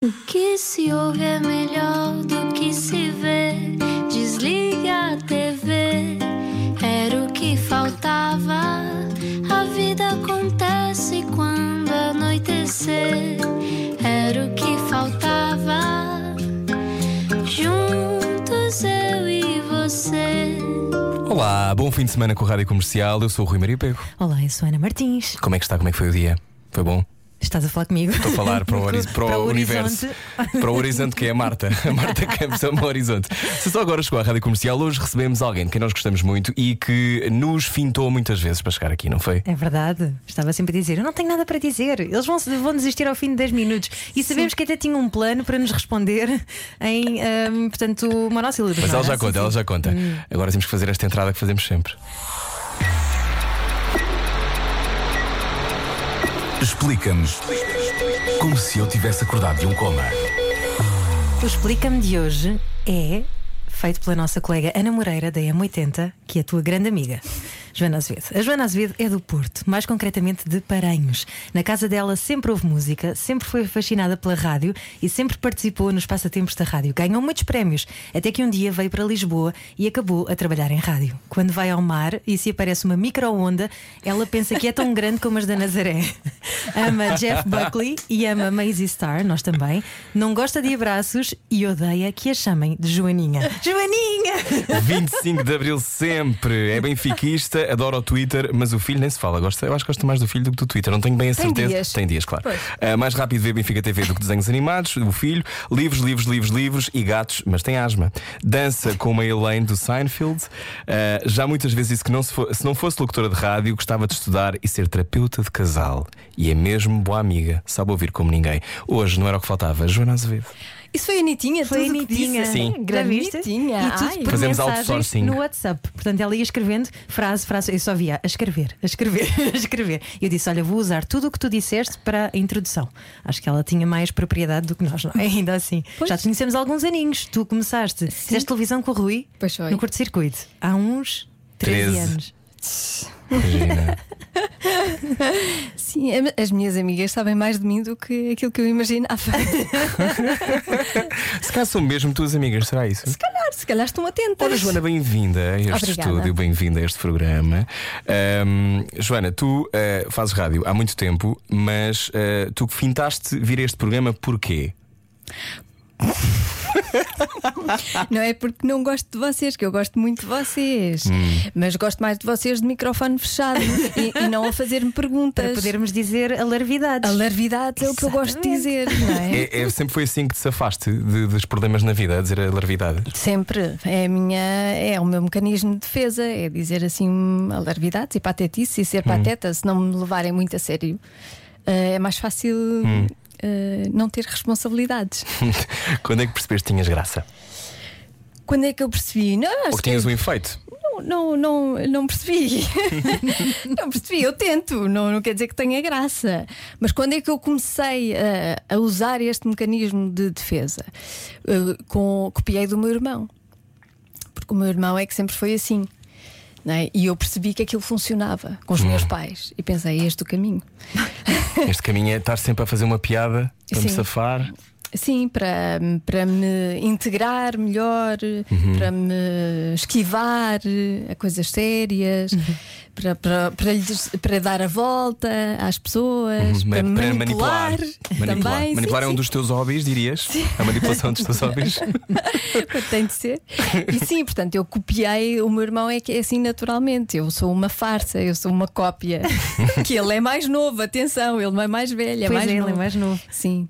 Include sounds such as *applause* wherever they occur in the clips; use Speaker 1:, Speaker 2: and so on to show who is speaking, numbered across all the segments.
Speaker 1: O que se ouve é melhor do que se vê. Desliga a TV, era o que faltava. A vida acontece quando anoitecer, era o que faltava. Juntos eu e você.
Speaker 2: Olá, bom fim de semana com a Rádio Comercial. Eu sou o Rui Maria Pego.
Speaker 3: Olá, eu sou Ana Martins.
Speaker 2: Como é que está? Como é que foi o dia? Foi bom?
Speaker 3: Estás a falar comigo?
Speaker 2: Estou a falar para o, *laughs* horiz- para o
Speaker 3: Para o
Speaker 2: universo. Para o horizonte, que é a Marta. A Marta Campos é o meu horizonte. Se só agora chegou à Rádio Comercial, hoje recebemos alguém de quem nós gostamos muito e que nos fintou muitas vezes para chegar aqui, não foi?
Speaker 3: É verdade. Estava sempre a dizer: Eu não tenho nada para dizer. Eles vão, vão desistir ao fim de 10 minutos. E sabemos que até tinha um plano para nos responder em, ahm, portanto, monóssílabos.
Speaker 2: Mas ela já conta, ela já conta. Agora temos que fazer esta entrada que fazemos sempre.
Speaker 4: Explica-nos como se eu tivesse acordado de um coma.
Speaker 3: O Explica-me de hoje é feito pela nossa colega Ana Moreira, da M80, que é a tua grande amiga, Joana Azevedo. A Joana Azevedo é do Porto, mais concretamente de Paranhos. Na casa dela sempre houve música, sempre foi fascinada pela rádio e sempre participou nos passatempos da rádio. Ganhou muitos prémios, até que um dia veio para Lisboa e acabou a trabalhar em rádio. Quando vai ao mar e se aparece uma micro-onda, ela pensa que é tão grande como as da Nazaré. *laughs* Ama Jeff Buckley e ama Maisie Star, nós também. Não gosta de abraços e odeia que a chamem de Joaninha. Joaninha!
Speaker 2: 25 de Abril sempre. É benfiquista, adora o Twitter, mas o filho nem se fala. Gosta, eu acho que gosta mais do filho do que do Twitter. Não tenho bem a
Speaker 5: Tem
Speaker 2: certeza.
Speaker 5: dias.
Speaker 2: Tem dias, claro.
Speaker 5: Pois.
Speaker 2: Ah, mais rápido ver Benfica TV do que desenhos animados, o filho, livros, livros, livros, livros e gatos, mas tem asma. Dança com uma Elaine do Seinfeld. Ah, já muitas vezes disse que não se, fo- se não fosse locutora de rádio, gostava de estudar e ser terapeuta de casal. E é mesmo boa amiga, sabe ouvir como ninguém. Hoje não era o que faltava. Joana Azevedo.
Speaker 5: Isso foi a Anitinha,
Speaker 3: Foi a
Speaker 5: tudo que
Speaker 3: Anitinha.
Speaker 5: disse.
Speaker 2: Sim.
Speaker 5: Grande? Anitinha.
Speaker 3: E tudo
Speaker 5: Ai,
Speaker 3: por
Speaker 2: Fazemos outsourcing.
Speaker 3: no WhatsApp. Portanto, ela ia escrevendo frase, frase. Eu só via a escrever, a escrever, *laughs* a escrever. E eu disse: Olha, vou usar tudo o que tu disseste para a introdução. Acho que ela tinha mais propriedade do que nós, não é? *laughs* Ainda assim.
Speaker 5: Pois.
Speaker 3: Já te conhecemos há alguns aninhos. Tu começaste, fizeste televisão com o Rui
Speaker 5: Pois foi.
Speaker 3: no curto-circuito há uns 13
Speaker 2: Treze.
Speaker 3: anos.
Speaker 2: Imagina.
Speaker 5: Sim, as minhas amigas sabem mais de mim do que aquilo que eu imaginava. *laughs*
Speaker 2: se calhar são mesmo tuas amigas, será isso?
Speaker 5: se calhar, se calhar estão atentas.
Speaker 2: Ora, Joana, bem-vinda a este
Speaker 5: Obrigada.
Speaker 2: estúdio, bem-vinda a este programa. Ahm, Joana, tu eh, fazes rádio há muito tempo, mas eh, tu fintaste vir a este programa porquê? *laughs* *laughs*
Speaker 5: Não é porque não gosto de vocês, que eu gosto muito de vocês,
Speaker 2: Hum.
Speaker 5: mas gosto mais de vocês de microfone fechado e, e não a fazer-me perguntas.
Speaker 3: Para podermos dizer alarvidades.
Speaker 5: A larvidade é o que eu gosto de dizer, não é?
Speaker 2: É, é- sempre foi assim que te safaste de- dos problemas na vida, a dizer a larvidade.
Speaker 5: Sempre. É a minha, é o meu mecanismo de defesa, é dizer assim alarvidades e patetice e ser pateta, se não me levarem muito a sério. eh, é mais fácil eh, não ter responsabilidades. *laughs*
Speaker 2: Quando é que percebeste que tinhas graça?
Speaker 5: Quando é que eu percebi? Não,
Speaker 2: Ou que tinhas
Speaker 5: que
Speaker 2: um efeito?
Speaker 5: não, não, não, percebi. *laughs* não percebi, eu tento, não, não quer dizer que tenha graça. Mas quando é que eu comecei a, a usar este mecanismo de defesa? Eh, com, copiei do meu irmão. Porque o meu irmão é que sempre foi assim. Não é? E eu percebi que aquilo funcionava com os meus pais. E pensei, é este o caminho.
Speaker 2: Este caminho é estar sempre a fazer uma piada para me
Speaker 5: Sim.
Speaker 2: safar.
Speaker 5: Sim, para, para me integrar melhor, para me esquivar a coisas sérias, para, para, para, lhes- para dar a volta às pessoas,
Speaker 2: Uhum,
Speaker 5: para,
Speaker 2: para
Speaker 5: manipular.
Speaker 2: Manipular,
Speaker 5: Também,
Speaker 2: Manipular
Speaker 5: sim,
Speaker 2: é um
Speaker 5: sim.
Speaker 2: dos teus hobbies, dirias? A manipulação dos teus hobbies? *laughs*
Speaker 5: Tem de ser. E sim, portanto, eu copiei. O meu irmão é que é assim naturalmente. Eu sou uma farsa, eu sou uma cópia. *laughs* que ele é mais novo, atenção, ele não é mais velho, é
Speaker 3: Pois
Speaker 5: mais
Speaker 3: é, ele é mais novo.
Speaker 5: Sim.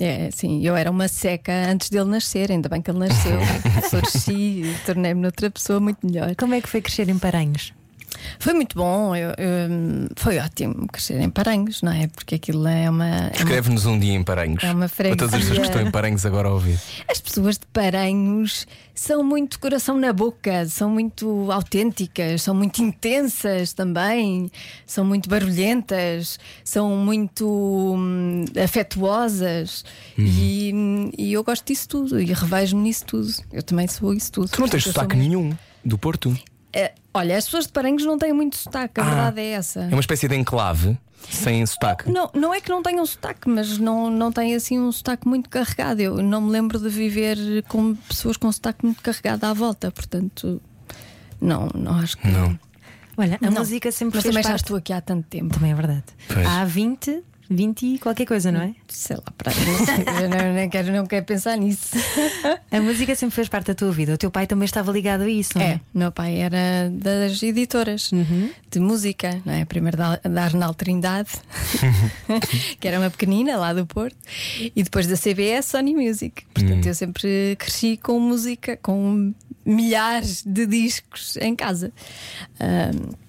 Speaker 5: É, sim, eu era uma seca antes dele nascer, ainda bem que ele nasceu. *laughs* Floresci e tornei-me outra pessoa muito melhor.
Speaker 3: Como é que foi crescer em Paranhos?
Speaker 5: Foi muito bom, eu- eu- foi ótimo crescer em Paranhos, não é? Porque aquilo é uma. é
Speaker 2: Escreve-nos um dia em Paranhos.
Speaker 5: É uma
Speaker 2: Para todas as pessoas que estão em Paranhos agora a ouvir.
Speaker 5: As pessoas de Paranhos são muito coração na boca, são muito autênticas, são muito intensas também, são muito barulhentas, são muito hum, afetuosas e, hum, e eu gosto disso tudo e revejo-me nisso tudo. Eu também sou isso tudo.
Speaker 2: Tu não tens sotaque
Speaker 5: sou-
Speaker 2: nenhum do Porto.
Speaker 5: É, Olha, as pessoas de Paranhos não têm muito sotaque, a
Speaker 2: Ah.
Speaker 5: verdade é essa.
Speaker 2: É uma espécie de enclave sem sotaque.
Speaker 5: Não, não é que não tenham sotaque, mas não, não têm assim um sotaque muito carregado. Eu não me lembro de viver com pessoas com sotaque muito carregado à volta, portanto, não, não acho que.
Speaker 2: Não.
Speaker 3: Olha, a
Speaker 5: Não.
Speaker 3: música sempre
Speaker 5: Mas
Speaker 3: fez
Speaker 5: também já
Speaker 3: parte.
Speaker 5: estou aqui há tanto tempo.
Speaker 3: Também é verdade.
Speaker 2: Pois.
Speaker 3: Há 20, 20 e qualquer coisa, não é?
Speaker 5: Sei lá, para eu não, nem quero, não quero pensar nisso. *laughs*
Speaker 3: A música sempre fez parte da tua vida. O teu pai também estava ligado a isso, não é?
Speaker 5: É, meu pai era das editoras de música, não é? Primeiro da, da Arnal Trindade, *laughs* *laughs* que era uma pequenina lá do Porto, e depois da CBS Sony Music. Portanto, eu sempre cresci com música, com milhares de discos em casa. Ahm,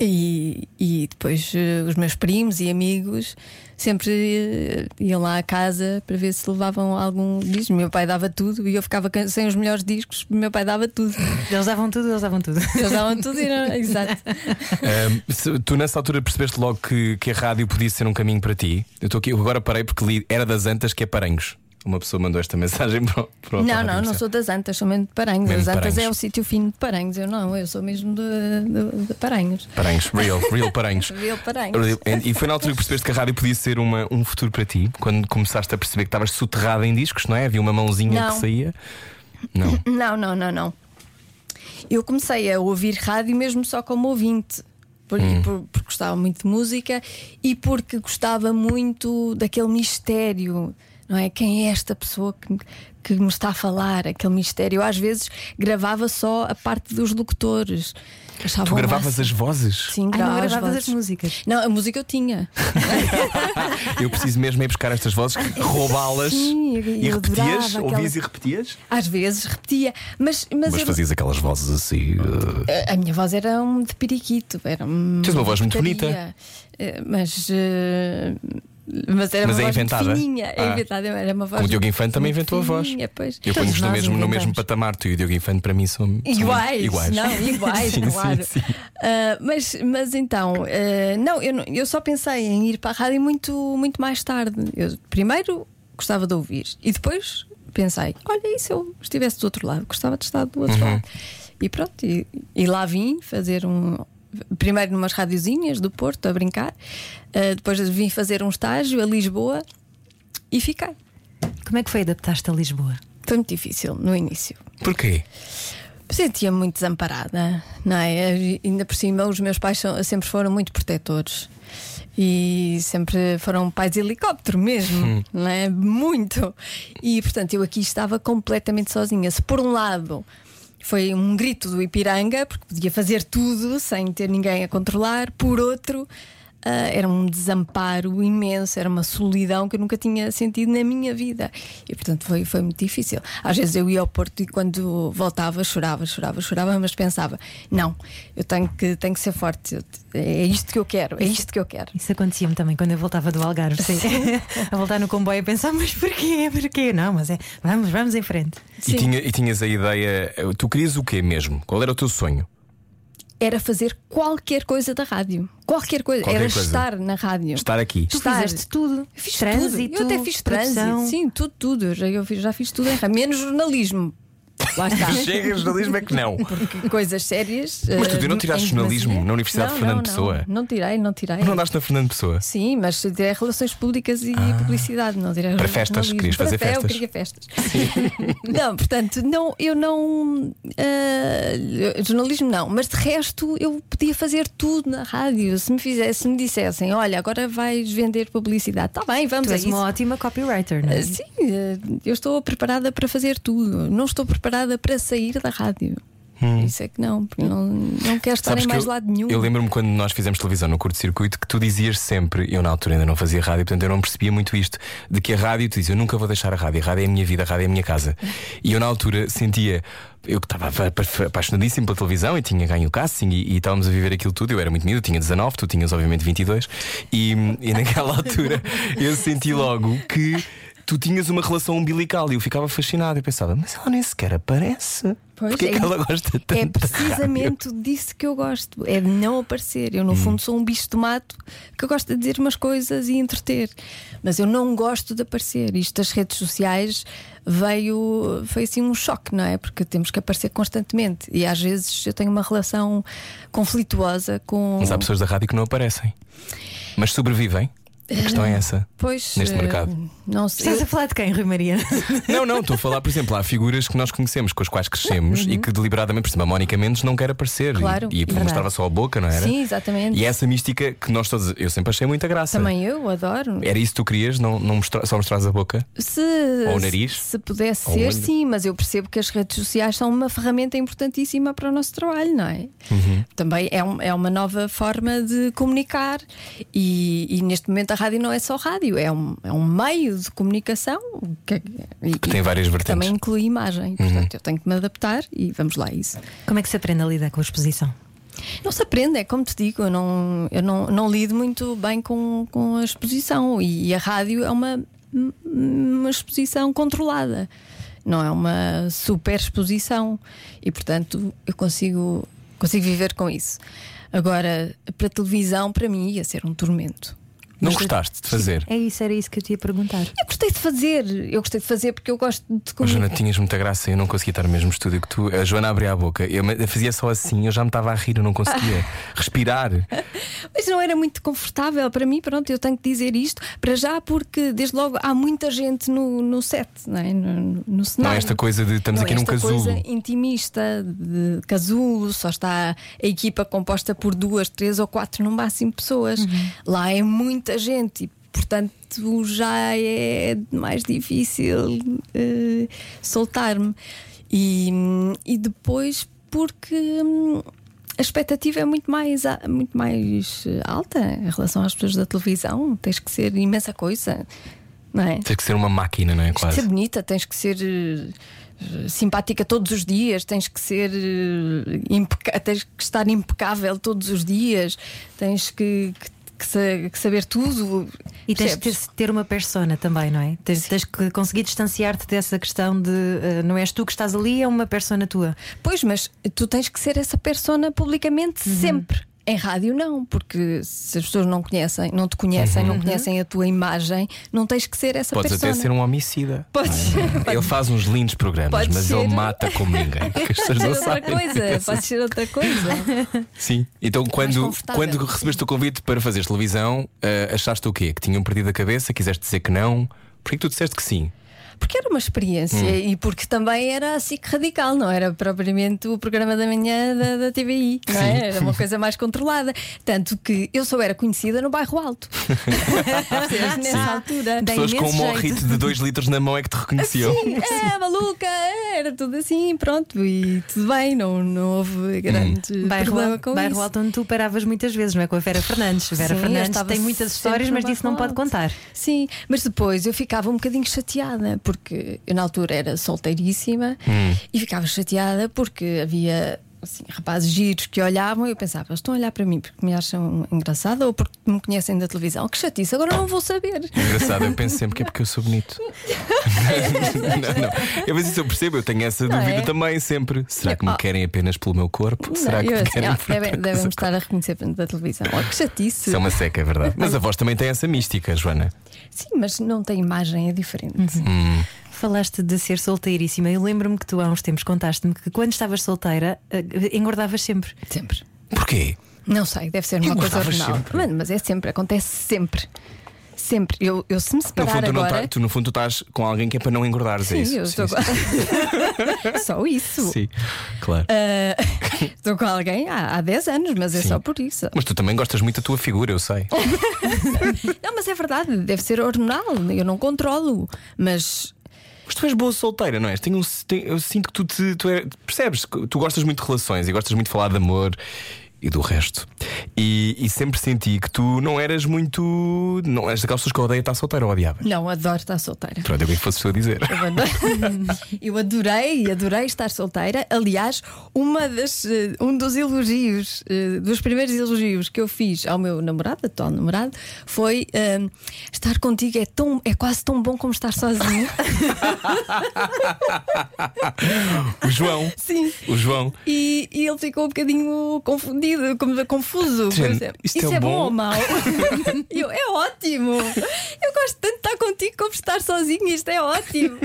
Speaker 5: e, e depois eh, os meus primos e amigos sempre eh, iam lá à casa para ver se levavam algum disco. Meu pai dava tudo e eu ficava sem os melhores discos, meu pai dava tudo. *laughs*
Speaker 3: Eles davam tudo, eles davam tudo.
Speaker 5: Eles davam tudo e não... Exato.
Speaker 2: Se- tu nessa altura percebeste logo que, que a rádio podia ser um caminho para ti. Eu estou aqui, eu agora parei porque li Era das Antas que é Paranhos. Uma pessoa mandou esta *laughs* mensagem para, o- para o-
Speaker 5: Não, não, não sou das Antas, sou mesmo de Paranhos.
Speaker 2: Mesmo
Speaker 5: As Antas
Speaker 2: Paranhos.
Speaker 5: é o sítio fino de Paranhos. Eu não, eu sou mesmo de, de, de Paranhos.
Speaker 2: Paranhos, real, real Paranhos. *laughs*
Speaker 5: Real Paranhos.
Speaker 2: E foi na altura que percebeste que a rádio podia ser uma, um futuro para ti, quando começaste a perceber que estavas soterrada em discos, não é? Havia uma mãozinha
Speaker 5: Não.
Speaker 2: que saía. Não. *laughs*
Speaker 5: Não, não, não, não. Eu comecei a ouvir rádio mesmo só como ouvinte. Por,
Speaker 2: Hum.
Speaker 5: por- porque gostava muito de música e porque gostava muito daquele mistério, não é? Quem é esta pessoa que, que me está a falar? Aquele mistério. Eu, às vezes gravava só a parte dos locutores. Achava
Speaker 2: Tu gravavas as vozes?
Speaker 5: Sim,
Speaker 3: Ai, não
Speaker 5: gravava as
Speaker 3: gravavas as
Speaker 5: vozes.
Speaker 3: músicas.
Speaker 5: Não, a música eu tinha. *laughs*
Speaker 2: Eu preciso mesmo ir buscar estas vozes, roubá-las
Speaker 5: eu-
Speaker 2: e
Speaker 5: eu
Speaker 2: repetias? Ouvias
Speaker 5: aquelas-
Speaker 2: e repetias?
Speaker 5: Às vezes repetia, mas, mas,
Speaker 2: Mas
Speaker 5: eu-
Speaker 2: fazias aquelas vozes assim. uh,
Speaker 5: A- A minha voz era um de periquito, era um
Speaker 2: Tens uma voz muito bonita.
Speaker 5: Eh, Mas, eh, mas era
Speaker 2: Mas
Speaker 5: uma
Speaker 2: é
Speaker 5: voz
Speaker 2: inventada?
Speaker 5: fininha. É
Speaker 2: Ah.
Speaker 5: inventada, era uma voz
Speaker 2: Como o Diogo Infante também
Speaker 5: muito
Speaker 2: inventou a voz.
Speaker 5: fininha, Pois.
Speaker 2: Eu
Speaker 3: Todos
Speaker 2: ponho-nos no
Speaker 3: nós
Speaker 2: mesmo, no mesmo
Speaker 3: inventamos.
Speaker 2: patamar. Tu e o Diogo Infante para mim são, são
Speaker 5: Iguais,
Speaker 2: iguais.
Speaker 5: não, *laughs* iguais,
Speaker 2: Sim, sim,
Speaker 5: claro.
Speaker 2: sim.
Speaker 5: Ah, mas, mas então, ah, não eu, não- eu só pensei em ir para a rádio muito, muito mais tarde. Eu primeiro gostava de ouvir e depois pensei: olha, e se eu estivesse do outro lado? Gostava de estar do outro
Speaker 2: Uhum.
Speaker 5: lado. E pronto, e, e lá vim fazer um. Primeiro numas radiozinhas do Porto a brincar, ah, depois vim fazer um estágio a Lisboa e fiquei.
Speaker 3: Como é que foi adaptar-te a Lisboa?
Speaker 5: Foi muito difícil no início.
Speaker 2: Porquê?
Speaker 5: Sentia-me muito desamparada, não é? E Ainda por cima, os meus pais são- sempre foram muito protetores e sempre foram pais de helicóptero mesmo, não é? Muito. E portanto, eu aqui estava completamente sozinha. Se por um lado foi um grito do Ipiranga, porque podia fazer tudo sem ter ninguém a controlar, por outro. Ah, era um desamparo imenso, era uma solidão que eu nunca tinha sentido na minha vida. E portanto foi, foi muito difícil. Às vezes eu ia ao Porto e quando voltava chorava, chorava, chorava, mas pensava: não, eu tenho que, tenho que ser forte, é isto que eu quero, é isto que eu quero.
Speaker 3: Isso acontecia-me também quando eu voltava do Algarve. Sim. *laughs* a voltar no comboio a pensar, mas porquê? Porquê? Não, mas é, vamos, vamos em frente.
Speaker 2: E, tinha- e tinhas a ideia. Tu querias o quê mesmo? Qual era o teu sonho?
Speaker 5: Era fazer qualquer coisa da rádio. Qualquer coisa.
Speaker 2: Qualquer
Speaker 5: era
Speaker 2: coisa.
Speaker 5: estar na rádio.
Speaker 2: Estar aqui.
Speaker 3: Tu
Speaker 5: Estar.
Speaker 3: fizeste tudo.
Speaker 5: Fiz
Speaker 3: trânsito.
Speaker 5: tudo. Eu até fiz
Speaker 3: produção.
Speaker 5: trânsito. Sim, tudo, tudo. Eu já, eu fiz- já fiz tudo em rádio. Menos jornalismo. Lá está.
Speaker 2: Chega, jornalismo é que não.
Speaker 5: Porque coisas sérias.
Speaker 2: Mas tu
Speaker 5: eh,
Speaker 2: não tiraste jornalismo na Universidade
Speaker 5: Não,
Speaker 2: de Fernando
Speaker 5: não,
Speaker 2: Pessoa?
Speaker 5: Não, não tirei, não tirei.
Speaker 2: Não andaste na Fernando Pessoa?
Speaker 5: Sim, mas tirei relações públicas e publicidade, não tirei
Speaker 2: Ah. Para festas, querias fazer
Speaker 5: Para fe-
Speaker 2: festas.
Speaker 5: Eu queria festas. *laughs* não, portanto, não, eu não. ah, jornalismo não, mas de resto eu podia fazer tudo na rádio. Se me, fizesse, se me dissessem, olha, agora vais vender publicidade, está bem, vamos
Speaker 3: Tu
Speaker 5: a
Speaker 3: és
Speaker 5: isso.
Speaker 3: uma ótima copywriter, não é?
Speaker 5: Ah, Sim, eh, eu estou preparada para fazer tudo. Não estou preparada para sair da rádio. Isso é que não, porque não, não quero estar
Speaker 2: Hum. Sabes
Speaker 5: em mais
Speaker 2: eu,
Speaker 5: lado nenhum.
Speaker 2: eu lembro-me quando nós fizemos televisão no curto-circuito que tu dizias sempre, eu na altura ainda não fazia rádio, portanto eu não percebia muito isto, de que a rádio, tu dizes, eu nunca vou deixar a rádio, a rádio é a minha vida, a rádio é a minha casa. E eu na altura sentia, eu que estava apa- apa- apaixonadíssimo pela televisão e tinha ganho o casting e, e estávamos a viver aquilo tudo, eu era muito miúdo, eu tinha 19, tu tinhas obviamente 22, e, e naquela altura eu senti logo que. Tu tinhas uma relação umbilical e eu ficava fascinado. Eu pensava, mas ela nem sequer aparece.
Speaker 5: Pois,
Speaker 2: Porquê
Speaker 5: é-
Speaker 2: que ela gosta tanto?
Speaker 5: É
Speaker 2: de rádio?
Speaker 5: precisamente disso que eu gosto, é de não aparecer. Eu, no
Speaker 2: Hum.
Speaker 5: fundo, sou um bicho de mato que gosta de dizer umas coisas e entreter, mas eu não gosto de aparecer. Isto das redes sociais veio, foi assim um choque, não é? Porque temos que aparecer constantemente e às vezes eu tenho uma relação conflituosa com.
Speaker 2: Mas há pessoas da rádio que não aparecem. Mas sobrevivem. A questão é essa.
Speaker 5: Pois,
Speaker 2: neste
Speaker 5: eh,
Speaker 2: mercado.
Speaker 5: Não sei.
Speaker 3: Estás a falar de quem, Rui Maria? *laughs*
Speaker 2: Não, não, estou a falar, por exemplo, há figuras que nós conhecemos, com as quais crescemos e que deliberadamente, por exemplo, a Mónica Mendes não quer aparecer.
Speaker 5: Uhum. Claro.
Speaker 2: E, e mostrava só a boca, não era?
Speaker 5: Sim, exatamente.
Speaker 2: E essa mística que nós todos. Eu sempre achei muita graça.
Speaker 5: Também eu adoro.
Speaker 2: Era isso que tu querias? Não, não mostra, só mostrares a boca?
Speaker 5: Se,
Speaker 2: Ou o nariz?
Speaker 5: se pudesse
Speaker 2: Ou
Speaker 5: ser,
Speaker 2: olho?
Speaker 5: sim, mas eu percebo que as redes sociais são uma ferramenta importantíssima para o nosso trabalho, não é?
Speaker 2: Uhum.
Speaker 5: Também é, um- é uma nova forma de comunicar e, e neste momento a rádio não é só rádio, é um, é um meio de comunicação que, e-
Speaker 2: Que tem várias vertentes. Uhum.
Speaker 5: Também inclui imagem, portanto eu tenho que me adaptar e vamos lá a isso.
Speaker 3: Como é que se aprende a lidar com a exposição?
Speaker 5: Não se aprende, é como te digo, eu não, eu não, não lido muito bem com, com a exposição e a rádio é uma, uma exposição controlada, não é uma super exposição e portanto eu consigo, consigo viver com isso. Agora, para televisão, para mim ia ser um tormento.
Speaker 2: Não gostaste de fazer?
Speaker 3: É isso, era isso que eu te ia perguntar.
Speaker 5: Eu gostei de fazer, eu gostei de fazer porque eu gosto de
Speaker 2: Oh, Joana, tinhas muita graça, eu não conseguia estar no mesmo estúdio que tu. A Joana abria a boca, eu fazia só assim, eu já me estava a rir, eu não conseguia *laughs* respirar.
Speaker 5: Mas não era muito confortável para mim, pronto, eu tenho que dizer isto para já, porque desde logo há muita gente no, no set, não é? no, no
Speaker 2: Não
Speaker 5: cenário.
Speaker 2: é esta coisa de estamos
Speaker 5: Não,
Speaker 2: aqui num
Speaker 5: esta
Speaker 2: casulo.
Speaker 5: coisa intimista de casulo, só está a equipa composta por duas, três ou quatro no máximo pessoas. Lá é muita gente e, portanto, já é mais difícil eh, soltar-me. E, e depois, porque. hum, a expectativa é muito mais, muito mais alta em relação às pessoas da televisão. Tens que ser imensa coisa, não é?
Speaker 2: Tens que ser uma máquina, não é?
Speaker 5: Tens que ser
Speaker 2: Quase.
Speaker 5: bonita, tens que ser eh, simpática todos os dias, tens que ser eh, tens que estar impecável todos os dias, tens que, que- que sa- que saber tudo.
Speaker 3: E tens
Speaker 5: percebes?
Speaker 3: ter, uma persona também, não é? Tens, tens que conseguir distanciar-te dessa questão de eh, não és tu que estás ali, é uma persona tua.
Speaker 5: Pois, mas tu tens que ser essa persona publicamente
Speaker 2: Uhum.
Speaker 5: sempre. Em rádio não, porque se as pessoas não conhecem, não te conhecem, não conhecem a tua imagem, não tens que ser essa
Speaker 2: Uhum. Podes
Speaker 5: persona.
Speaker 2: até ser um homicida.
Speaker 5: Podes,
Speaker 2: Ele faz uns lindos programas,
Speaker 5: Pode
Speaker 2: mas
Speaker 5: ser.
Speaker 2: ele mata como ninguém. Porque as pessoas
Speaker 5: Pode ser
Speaker 2: não
Speaker 5: outra
Speaker 2: sabem.
Speaker 5: coisa, pode ser outra coisa.
Speaker 2: Sim. Então, quando, quando recebeste o convite para fazer televisão, eh, achaste o quê? Que tinham perdido a cabeça? Quiseste dizer que não? Porquê que tu disseste que sim?
Speaker 5: Porque era uma experiência
Speaker 2: Hum.
Speaker 5: e porque também era assim que radical, não era propriamente o programa da manhã da, da TVI, não é? Era uma coisa mais controlada. Tanto que eu só era conhecida no bairro alto. *laughs* Nessa altura.
Speaker 3: Dá
Speaker 2: Pessoas com um morrito de 2 litros na mão é que te reconheciam.
Speaker 5: Sim, é maluca, era tudo assim, pronto, e tudo bem, não, não houve grande
Speaker 3: Bairro,
Speaker 5: problema com
Speaker 3: bairro
Speaker 5: isso.
Speaker 3: Alto onde tu paravas muitas vezes, não é? Com a Vera Fernandes. Vera
Speaker 5: Sim,
Speaker 3: Fernandes tem muitas histórias, mas disso não pode contar.
Speaker 5: Sim, mas depois eu ficava um bocadinho chateada, porque eu na altura era solteiríssima
Speaker 2: Hum.
Speaker 5: e ficava chateada porque havia assim, rapazes giros que olhavam e eu pensava, eles estão a olhar para mim porque me acham engraçada ou porque me conhecem da televisão? Que chatice, agora não vou saber.
Speaker 2: Engraçado, eu penso sempre que é porque eu sou bonito. *laughs* não, não. Eu, mas isso eu percebo, eu tenho essa
Speaker 5: Não
Speaker 2: dúvida
Speaker 5: é?
Speaker 2: também sempre. Será que me querem apenas pelo meu corpo? Será que
Speaker 5: eu
Speaker 2: me
Speaker 5: assim,
Speaker 2: querem
Speaker 5: devem, estar a reconhecer da televisão. Oh, que chatice.
Speaker 2: Isso é uma seca, é verdade. Mas a voz também tem essa mística, Joana.
Speaker 5: Sim, mas não tem imagem, é diferente.
Speaker 2: Hum.
Speaker 3: Falaste de ser solteiríssima. Eu lembro-me que tu há uns tempos contaste-me que quando estavas solteira eh, engordavas sempre.
Speaker 5: Sempre.
Speaker 2: Porquê?
Speaker 5: Não sei, deve ser uma coisa hormonal. Mano, mas é sempre, acontece sempre. Sempre. Eu, eu se me
Speaker 2: No
Speaker 5: separar
Speaker 2: fundo, tu, não
Speaker 5: agora.
Speaker 2: tá- tu, no fundo, tu estás com alguém que é para não engordares, é
Speaker 5: Sim,
Speaker 2: isso?
Speaker 5: eu estou
Speaker 2: sim. *laughs*
Speaker 5: Só isso.
Speaker 2: sim. claro.
Speaker 5: Ah, *laughs* estou com alguém há, há 10 anos, mas é
Speaker 2: Sim.
Speaker 5: só por isso.
Speaker 2: Mas tu também gostas muito da tua figura, eu sei. *laughs*
Speaker 5: Não, mas é verdade, deve ser hormonal. Eu não controlo. Mas
Speaker 2: Mas tu és boa solteira, não és? Tenho tem- eu sinto que tu, te, tu é- percebes? Tu gostas muito de relações e gostas muito de falar de amor. E do resto. E, e sempre senti que tu não eras muito. Não és daquelas pessoas que odeia estar solteira ou odiava.
Speaker 5: Não, adoro estar solteira.
Speaker 2: Pronto, eu bem que fosse tu a dizer.
Speaker 5: Eu adorei, *laughs* eu adorei, adorei estar solteira. Aliás, uma das, eh, um dos elogios, eh, dos primeiros elogios que eu fiz ao meu namorado, atual namorado, foi eh, estar contigo é, tão, é quase tão bom como estar sozinho. *laughs*
Speaker 2: O João.
Speaker 5: Sim.
Speaker 2: O João.
Speaker 5: E, e ele ficou um bocadinho confundido, como- confuso. exemplo.
Speaker 2: isto
Speaker 5: Isso
Speaker 2: é
Speaker 5: é, bom
Speaker 2: bom?
Speaker 5: ou mau? *laughs* Eu, é ótimo. Eu gosto tanto de estar contigo como estar sozinho. Isto é ótimo.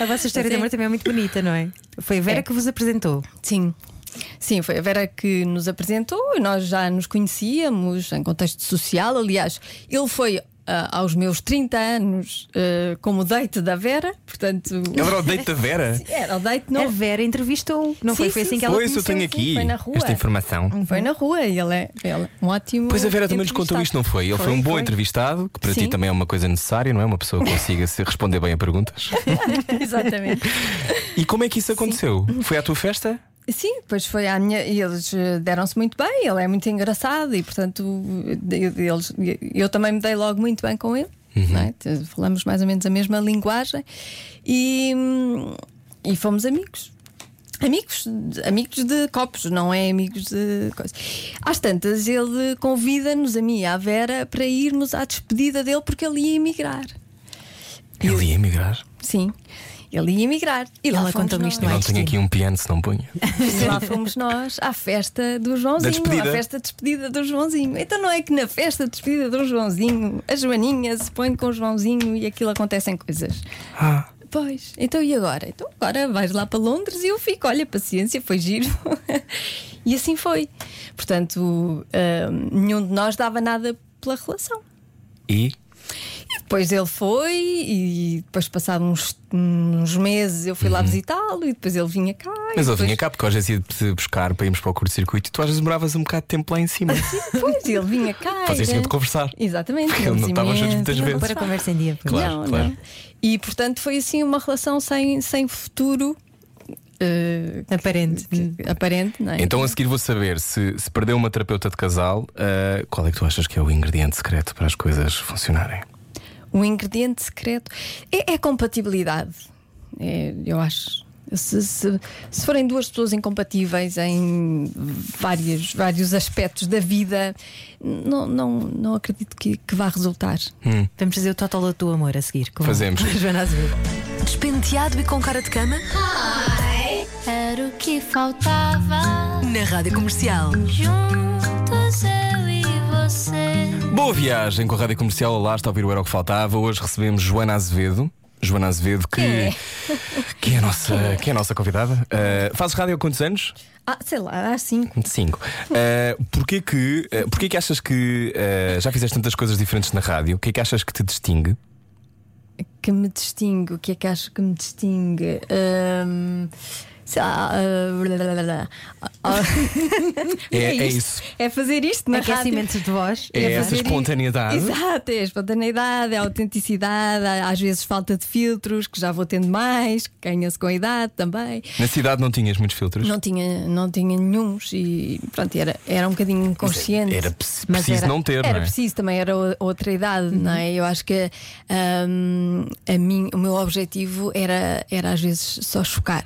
Speaker 3: A vossa história de
Speaker 5: Sim.
Speaker 3: amor também é muito bonita, não é? Foi a Vera
Speaker 5: É.
Speaker 3: que vos apresentou.
Speaker 5: Sim. Sim, foi a Vera que nos apresentou e nós já nos conhecíamos em contexto social. Aliás, ele foi aos meus 30 anos ah, como date da Vera, portanto.
Speaker 2: Ele era o date da Vera. *laughs*
Speaker 5: Era o date
Speaker 3: A
Speaker 5: não
Speaker 3: Vera entrevistou, não
Speaker 5: Sim,
Speaker 3: foi? Foi
Speaker 5: sim,
Speaker 3: assim que
Speaker 5: sim.
Speaker 3: ela
Speaker 2: Pois, eu
Speaker 3: conheceu.
Speaker 2: tenho aqui
Speaker 5: foi na rua.
Speaker 2: esta informação.
Speaker 5: Foi na rua e ele é, ele é um ótimo.
Speaker 2: Pois a Vera também nos contou isto, não foi? Ele foi, um bom
Speaker 5: foi.
Speaker 2: entrevistado, que para ti
Speaker 5: Sim.
Speaker 2: também é uma coisa necessária, não é? Uma pessoa que consiga se responder bem a perguntas. *laughs*
Speaker 5: Exatamente.
Speaker 2: E como é que isso aconteceu? Foi à tua festa?
Speaker 5: Sim, depois foi à minha. E eles eh, deram-se muito bem, ele é muito engraçado e, portanto, eu- eles, eu também me dei logo muito bem com ele. não é? Falamos mais ou menos a mesma linguagem e, e fomos amigos. Amigos, amigos de copos, não é amigos de coisas. Às tantas, ele convida-nos, a mim e à Vera, para irmos à despedida dele porque ele ia emigrar.
Speaker 2: Ele ia emigrar.
Speaker 5: Sim, ele ia emigrar. E lá
Speaker 3: Ela contou-me
Speaker 5: nós.
Speaker 3: isto
Speaker 2: Eu
Speaker 3: no
Speaker 2: não tenho aqui um piano se não punha. *laughs*
Speaker 5: E lá fomos nós à festa do Joãozinho, à festa de despedida do Joãozinho. Então não é que na festa de despedida do Joãozinho a Joaninha se põe com o Joãozinho e aquilo acontecem coisas.
Speaker 2: Ah,
Speaker 5: Pois, então e agora? Então agora vais lá para Londres e eu fico, olha, paciência, foi giro. *laughs* e assim foi. Portanto, ah, nenhum de nós dava nada pela relação.
Speaker 2: e?
Speaker 5: Depois ele foi, e depois, passados uns, uns meses, eu fui lá visitá-lo, e depois ele vinha cá.
Speaker 2: Uhum. Mas ele
Speaker 5: depois...
Speaker 2: vinha cá porque às vezes ia-te buscar para irmos para o curto-circuito e tu às vezes demoravas um bocado de tempo lá em cima.
Speaker 5: Pois, ele vinha cá. Era-
Speaker 2: tinham de conversar.
Speaker 5: Exatamente.
Speaker 2: Porque ele não estava juntos
Speaker 5: imenso
Speaker 2: muitas
Speaker 5: tempo
Speaker 2: vezes.
Speaker 5: para
Speaker 3: conversa em dia.
Speaker 2: Claro,
Speaker 5: não,
Speaker 2: claro.
Speaker 5: não. E portanto foi assim uma relação sem, sem futuro eh,
Speaker 3: Aparente.
Speaker 5: que- aparente, não é?
Speaker 2: Então a seguir vou saber se, se perdeu uma terapeuta de casal, ah, qual é que tu achas que é o ingrediente secreto para as coisas funcionarem?
Speaker 5: O ingrediente secreto é, é compatibilidade. É, eu acho. Se, se- se forem duas pessoas incompatíveis em vários, vários aspectos da vida, não, não, não acredito que, que vá resultar.
Speaker 3: Vamos fazer o total do teu amor a seguir. com
Speaker 2: Fazemos. *laughs*
Speaker 3: a Joana Azevedo.
Speaker 6: Despenteado e com cara de cama?
Speaker 1: Era o que faltava.
Speaker 6: Na rádio comercial.
Speaker 1: Juntos eu e você.
Speaker 2: Boa viagem com a Rádio Comercial. Olá, está a ouvir o Era o que Faltava. Hoje recebemos Joana Azevedo. Joana Azevedo, que,
Speaker 5: é?
Speaker 2: que, é, a nossa, que é a nossa convidada. Ah, fazes rádio há quantos anos?
Speaker 5: Ah, sei lá, há cinco.
Speaker 2: Cinco. Uh, porquê, que, uh, porquê que achas que uh, já fizeste tantas coisas diferentes na rádio? O que é que achas que te distingue?
Speaker 5: que me distingue, o que é que acho que me distingue? Hum, sei lá, ah, blá, blá, blá, blá. Ah, *laughs*
Speaker 2: É- é
Speaker 5: isto.
Speaker 2: isso.
Speaker 5: É fazer isto na rádio.
Speaker 3: Aquecimentos de voz.
Speaker 2: É essa
Speaker 5: fazer isto.
Speaker 2: espontaneidade.
Speaker 5: Exato, é a espontaneidade, a autenticidade, às vezes falta de filtros, que já vou tendo mais, que ganha-se com a idade também.
Speaker 2: Na cidade não tinhas muitos filtros?
Speaker 5: Não tinha, não tinha nenhuns e pronto, era, era um bocadinho inconsciente.
Speaker 2: Era
Speaker 5: Mas
Speaker 2: preciso
Speaker 5: era-
Speaker 2: não ter,
Speaker 5: Era
Speaker 2: não é?
Speaker 5: preciso, também era outra idade, não é? Eu acho que hum, a mim, o meu objetivo era, era às vezes só chocar.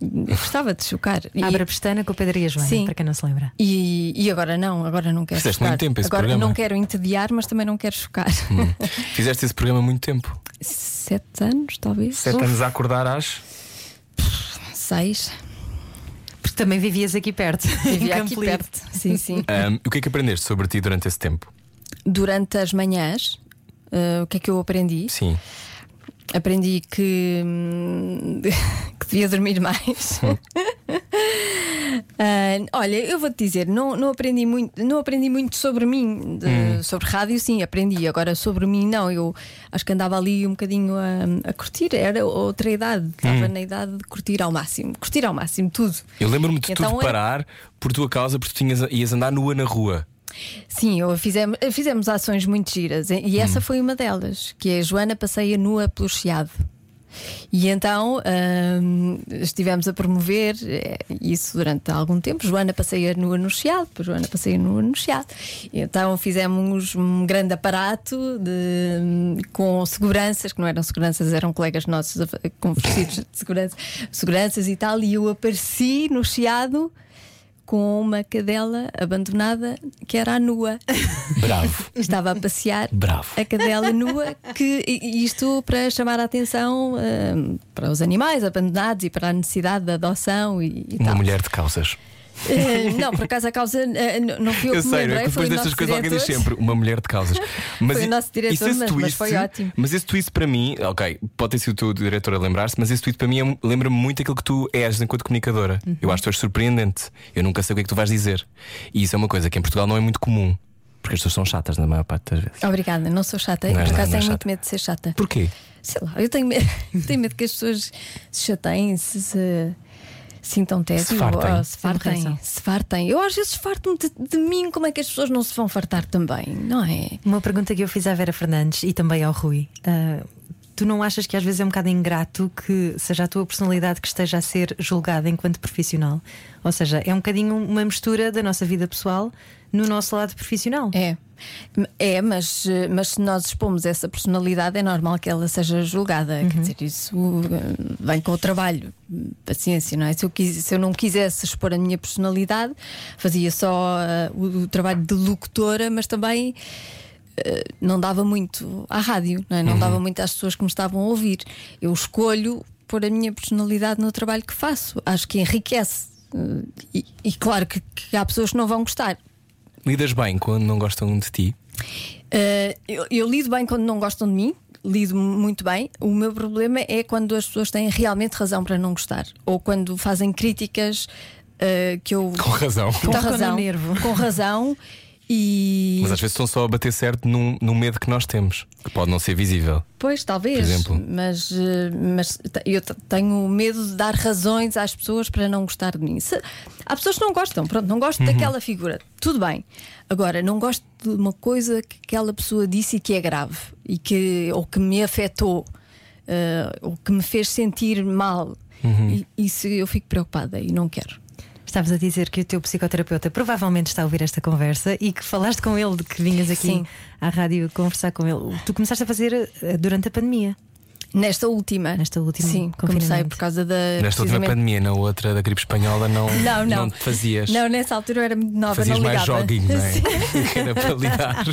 Speaker 5: Eu gostava de chocar. E-
Speaker 3: Abre a pestana com o Pedro e a Joana,
Speaker 5: Sim.
Speaker 3: para quem não se lembra.
Speaker 5: E, e agora não, agora não quero
Speaker 2: Fizeste
Speaker 5: chocar.
Speaker 2: muito tempo esse
Speaker 5: agora
Speaker 2: programa.
Speaker 5: não quero entediar, mas também não quero chocar.
Speaker 2: Hum. Fizeste esse programa há muito tempo.
Speaker 5: Sete anos, talvez.
Speaker 2: Sete
Speaker 5: Uf,
Speaker 2: anos a acordar às.
Speaker 5: Seis.
Speaker 3: Porque também vivias aqui perto. *laughs*
Speaker 5: Vivia aqui
Speaker 3: Lido.
Speaker 5: perto. Sim, sim. *laughs*
Speaker 2: Um, o que é que aprendeste sobre ti durante esse tempo?
Speaker 5: Durante as manhãs, eh, o que é que eu aprendi?
Speaker 2: Sim.
Speaker 5: Aprendi que, hum, *laughs* que devia dormir mais. *laughs* Ah, olha, eu vou-te dizer, não, não, aprendi muito, não aprendi muito sobre mim, de- sobre rádio, sim, aprendi. Agora sobre mim, não. Eu acho que andava ali um bocadinho a, a curtir, era outra idade, estava na idade de curtir ao máximo, curtir ao máximo tudo.
Speaker 2: Eu lembro-me de
Speaker 5: Então
Speaker 2: tudo parar por tua causa, porque tu tinhas, ias andar nua na rua.
Speaker 5: Sim, eu fizemos, fizemos ações muito giras e essa foi uma delas, que é Joana passeia nua pelo Chiado. E então hum, estivemos a promover eh, isso durante algum tempo. Joana passeia nua no Chiado, Joana passeia nua no Chiado. E então fizemos um grande aparato de, hum, com seguranças, que não eram seguranças, eram colegas nossos com vestidos de segurança, seguranças e tal. E eu apareci no Chiado com uma cadela abandonada que era a nua.
Speaker 2: Bravo. *laughs*
Speaker 5: Estava a passear
Speaker 2: Bravo.
Speaker 5: a cadela nua, que e- isto para chamar a atenção hum, para os animais abandonados e para a necessidade de adoção e, e
Speaker 2: Uma
Speaker 5: tal.
Speaker 2: mulher de calças.
Speaker 5: Eh, não, por acaso a causa n- não fui eu,
Speaker 2: Eu
Speaker 5: que me
Speaker 2: sei, não é
Speaker 5: lembrei,
Speaker 2: depois destas coisas alguém diz sempre uma mulher de calças. *laughs* Mas
Speaker 5: Foi o nosso diretor,
Speaker 2: esse
Speaker 5: mas- mas
Speaker 2: twist,
Speaker 5: foi ótimo.
Speaker 2: Mas esse twist para mim, ok, pode ter sido o teu diretor a lembrar-se, mas esse tweet para mim é- lembra-me muito aquilo que tu és enquanto comunicadora.
Speaker 5: Uhum.
Speaker 2: Eu acho que tu és surpreendente. Eu nunca sei o que é que tu vais dizer. E isso é uma coisa que em Portugal não é muito comum. Porque as pessoas são chatas na maior parte das vezes.
Speaker 5: Obrigada, não sou chata,
Speaker 2: Não
Speaker 5: por acaso
Speaker 2: não
Speaker 5: tenho muito medo de ser chata.
Speaker 2: Porquê?
Speaker 5: Sei lá, eu tenho medo, *laughs* tenho medo que as pessoas se chateiem, se, se sintam tédio,
Speaker 2: Se fartem.
Speaker 5: ou se fartem. Se fartem. Eu às vezes farto-me de, de mim, como é que as pessoas não se vão fartar também, não é?
Speaker 3: Uma pergunta que eu fiz à Vera Fernandes e também ao Rui. Ah, tu não achas que às vezes é um bocado ingrato que seja a tua personalidade que esteja a ser julgada enquanto profissional? Ou seja, é um bocadinho uma mistura da nossa vida pessoal no nosso lado profissional.
Speaker 5: É. É, mas, mas se nós expomos essa personalidade, é normal que ela seja julgada. Quer dizer, isso eh, vem com o trabalho. Paciência, não é? Se eu, quis, se eu não quisesse expor a minha personalidade, fazia só eh, o, o trabalho de locutora, mas também eh, não dava muito à rádio, não, é? não dava muito às pessoas que me estavam a ouvir. Eu escolho pôr a minha personalidade no trabalho que faço. Acho que enriquece. Eh, E, e claro que, que há pessoas que não vão gostar.
Speaker 2: Lidas bem quando não gostam de ti?
Speaker 5: Uh, eu, eu lido bem quando não gostam de mim, lido muito bem. O meu problema é quando as pessoas têm realmente razão para não gostar ou quando fazem críticas uh, que eu.
Speaker 2: Com razão.
Speaker 5: Com
Speaker 3: no
Speaker 5: razão.
Speaker 3: nervo.
Speaker 5: Com razão. *laughs* E.
Speaker 2: Mas às vezes estão só a bater certo num, num medo que nós temos, que pode não ser visível.
Speaker 5: Pois, talvez. Mas, eh, mas eu te- tenho medo de dar razões às pessoas para não gostar de mim. Se- há pessoas que não gostam, pronto, não gosto daquela figura. Tudo bem. Agora, não gosto de uma coisa que aquela pessoa disse e que é grave e que, ou que me afetou, eh, ou que me fez sentir mal. E, isso eu fico preocupada e não quero.
Speaker 3: Estavas a dizer que o teu psicoterapeuta provavelmente está a ouvir esta conversa e que falaste com ele de que vinhas aqui
Speaker 5: Sim.
Speaker 3: à rádio conversar com ele. Tu começaste a fazer eh, durante a pandemia.
Speaker 5: Nesta última.
Speaker 3: Nesta última
Speaker 5: Sim, comecei
Speaker 3: confinamento.
Speaker 5: por causa da.
Speaker 2: Nesta última pandemia, na outra da gripe espanhola, *laughs* não,
Speaker 5: Não, não.
Speaker 2: te fazias.
Speaker 5: Não, nessa altura eu era muito nova,
Speaker 2: Fazias
Speaker 5: não
Speaker 2: mais jogging, não é? *laughs* *laughs* Era para lidar.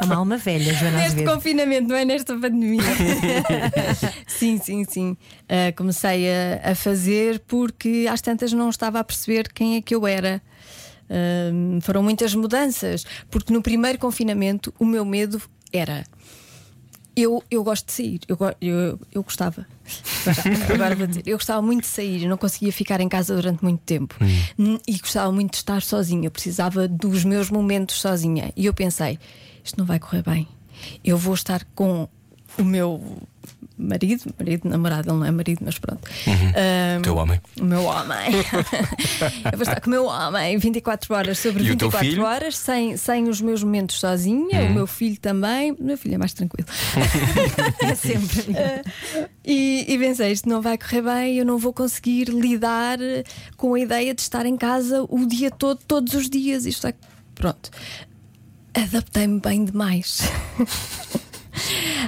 Speaker 3: Há uma alma velha, Joana
Speaker 5: Neste
Speaker 3: Azevedo.
Speaker 5: confinamento, não é nesta pandemia. sim, sim, sim. Ah, comecei a, a fazer porque às tantas não estava a perceber quem é que eu era. Ah, foram muitas mudanças, porque no primeiro confinamento o meu medo era. Eu, eu gosto de sair, eu, eu, eu gostava. Agora, *laughs* agora vou dizer, eu gostava muito de sair, eu não conseguia ficar em casa durante muito tempo Hum, e gostava muito de estar sozinha. Eu precisava dos meus momentos sozinha. E eu pensei: isto não vai correr bem. Eu vou estar com o meu marido, marido, namorado, ele não é marido, mas pronto. Ah,
Speaker 2: Teu homem.
Speaker 5: o meu homem. *laughs* eu vou estar com o meu homem 24 horas sobre
Speaker 2: E o teu
Speaker 5: 24
Speaker 2: filho? Uhum.
Speaker 5: horas, sem, sem os meus momentos sozinha, o meu filho também. O meu filho é mais tranquilo. *laughs*
Speaker 3: É sempre.
Speaker 5: E, e pensei, isto não vai correr bem, eu não vou conseguir lidar com a ideia de estar em casa o dia todo, todos os dias. Isto é. Pronto. Adaptei-me bem demais. *laughs*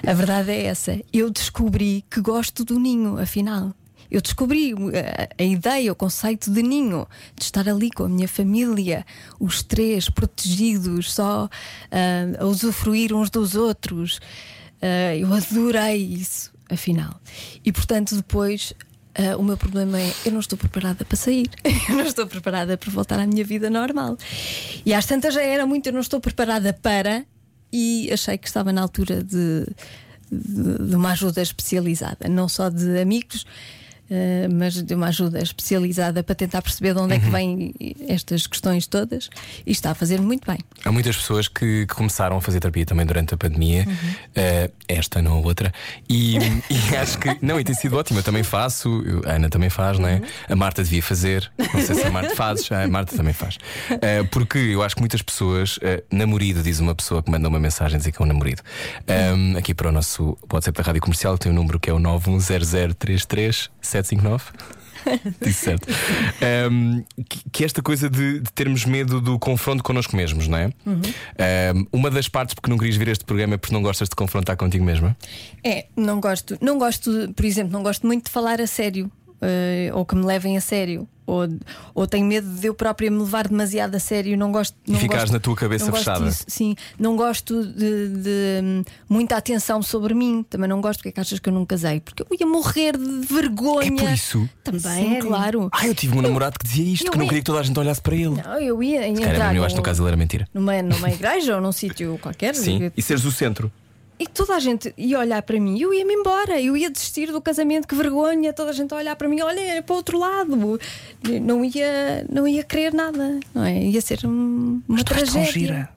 Speaker 5: a verdade é essa. Eu descobri que gosto do ninho, afinal. Eu descobri a, a ideia, o conceito de ninho, de estar ali com a minha família, os três protegidos, só ah, a usufruir uns dos outros. Ah, eu adorei isso, afinal. E portanto, depois. ah, o meu problema é eu não estou preparada para sair, *laughs* eu não estou preparada para voltar à minha vida normal. E às tantas já era muito, eu não estou preparada para, e achei que estava na altura de, de, de uma ajuda especializada, não só de amigos, eh, mas de uma ajuda especializada para tentar perceber de onde é que vêm estas questões todas e está a fazer muito bem.
Speaker 2: Há muitas pessoas que, que começaram a fazer terapia também durante a pandemia, eh, esta, não a outra, e, *laughs* e acho que. Não, e tem sido ótimo. Eu também faço, a Ana também faz, não é? A Marta devia fazer, não sei se a Marta fazes, a Marta também faz. Eh, porque eu acho que muitas pessoas, uh, namorado, diz uma pessoa que manda uma mensagem dizer que é um namorado. Um, aqui para o nosso WhatsApp da Rádio Comercial tem um número que é o 910033759. *laughs* Disse certo. Um, que, que esta coisa de, de termos medo do confronto connosco mesmos, não é? Um, uma das partes porque não querias vir a este programa é porque não gostas de confrontar contigo mesma.
Speaker 5: É, não gosto, não gosto, por exemplo, não gosto muito de falar a sério. Eh, ou que me levem a sério, ou, ou tenho medo de eu própria me levar demasiado a sério. Não gosto. Não
Speaker 2: ficares
Speaker 5: gosto-
Speaker 2: na tua cabeça
Speaker 5: não gosto
Speaker 2: fechada.
Speaker 5: disso, sim, não gosto de, de, muita atenção sobre mim. Também não gosto porque é que achas que eu não casei, porque eu ia morrer de vergonha.
Speaker 2: É por isso?
Speaker 5: Também,
Speaker 3: Sério?
Speaker 5: claro.
Speaker 2: Ah, eu tive um namorado que dizia isto,
Speaker 5: eu
Speaker 2: que não
Speaker 5: ia-
Speaker 2: queria que toda a gente olhasse para ele.
Speaker 5: Não, eu ia
Speaker 2: Cara,
Speaker 5: entrar
Speaker 2: eu acho que no caso ele era mentira.
Speaker 5: numa, numa igreja ou num sítio qualquer
Speaker 2: Sim, e seres o centro.
Speaker 5: E toda a gente ia olhar para mim, eu ia-me embora, eu ia desistir do casamento, que vergonha, toda a gente a olhar para mim, olha para o outro lado, não ia, não ia querer nada, não é? Ia ser um- uma
Speaker 2: tão
Speaker 5: tragédia.
Speaker 2: gira.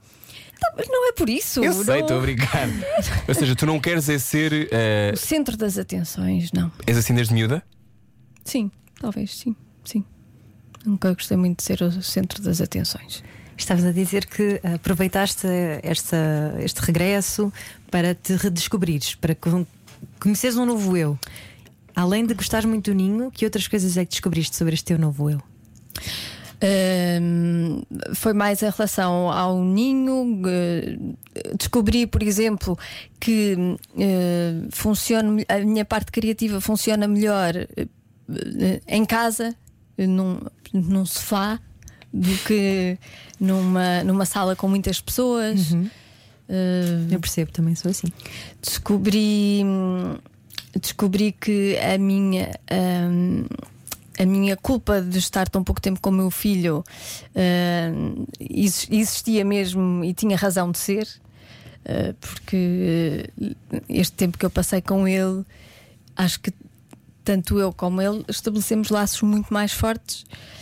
Speaker 5: Mas não é por isso.
Speaker 2: Eu sei,
Speaker 5: não-
Speaker 2: estou a brincar. *laughs* Ou seja, tu não queres é ser. eh,
Speaker 5: O centro das atenções, não.
Speaker 2: és assim desde miúda?
Speaker 5: Sim, talvez, sim, sim. Nunca gostei muito de ser o centro das atenções.
Speaker 3: Estavas a dizer que aproveitaste esta, este regresso para te redescobrires, para con- conheceres um novo eu. Além de gostares muito do ninho, que outras coisas é que descobriste sobre este teu novo eu?
Speaker 5: Hum, foi mais em relação ao ninho. eh, descobri, por exemplo, que eh, funciona, a minha parte criativa funciona melhor eh, eh, em casa, eh, num, num sofá, do que numa, numa sala com muitas pessoas. Eh,
Speaker 3: Eu percebo, também sou assim.
Speaker 5: descobri descobri que a minha hum, a minha culpa de estar tão pouco tempo com o meu filho exis- existia mesmo e tinha razão de ser uh, porque uh, este tempo que eu passei com ele acho que tanto eu como ele estabelecemos laços muito mais fortes Uh,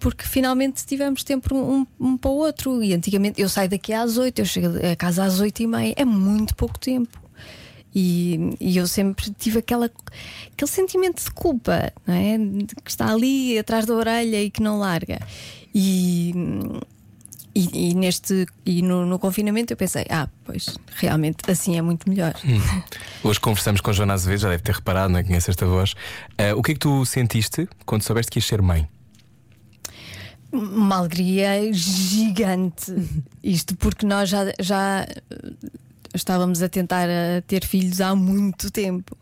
Speaker 5: porque finalmente tivemos tempo um, um para o outro. E antigamente eu saio daqui às 8, eu chego a casa às 8 e meia, é muito pouco tempo. E, e eu sempre tive aquela, aquele sentimento de culpa, não é? Que está ali atrás da orelha e que não larga. E, e, e neste e no, no confinamento eu pensei, ah, pois realmente assim é muito melhor. *laughs*
Speaker 2: Hoje conversamos com Joana Azevedo, já deve ter reparado, não é? Conhece esta voz. Eh, o que é que tu sentiste quando soubeste que ias ser mãe?
Speaker 5: Uma alegria gigante. *laughs* Isto porque nós já, já estávamos a tentar a ter filhos há muito tempo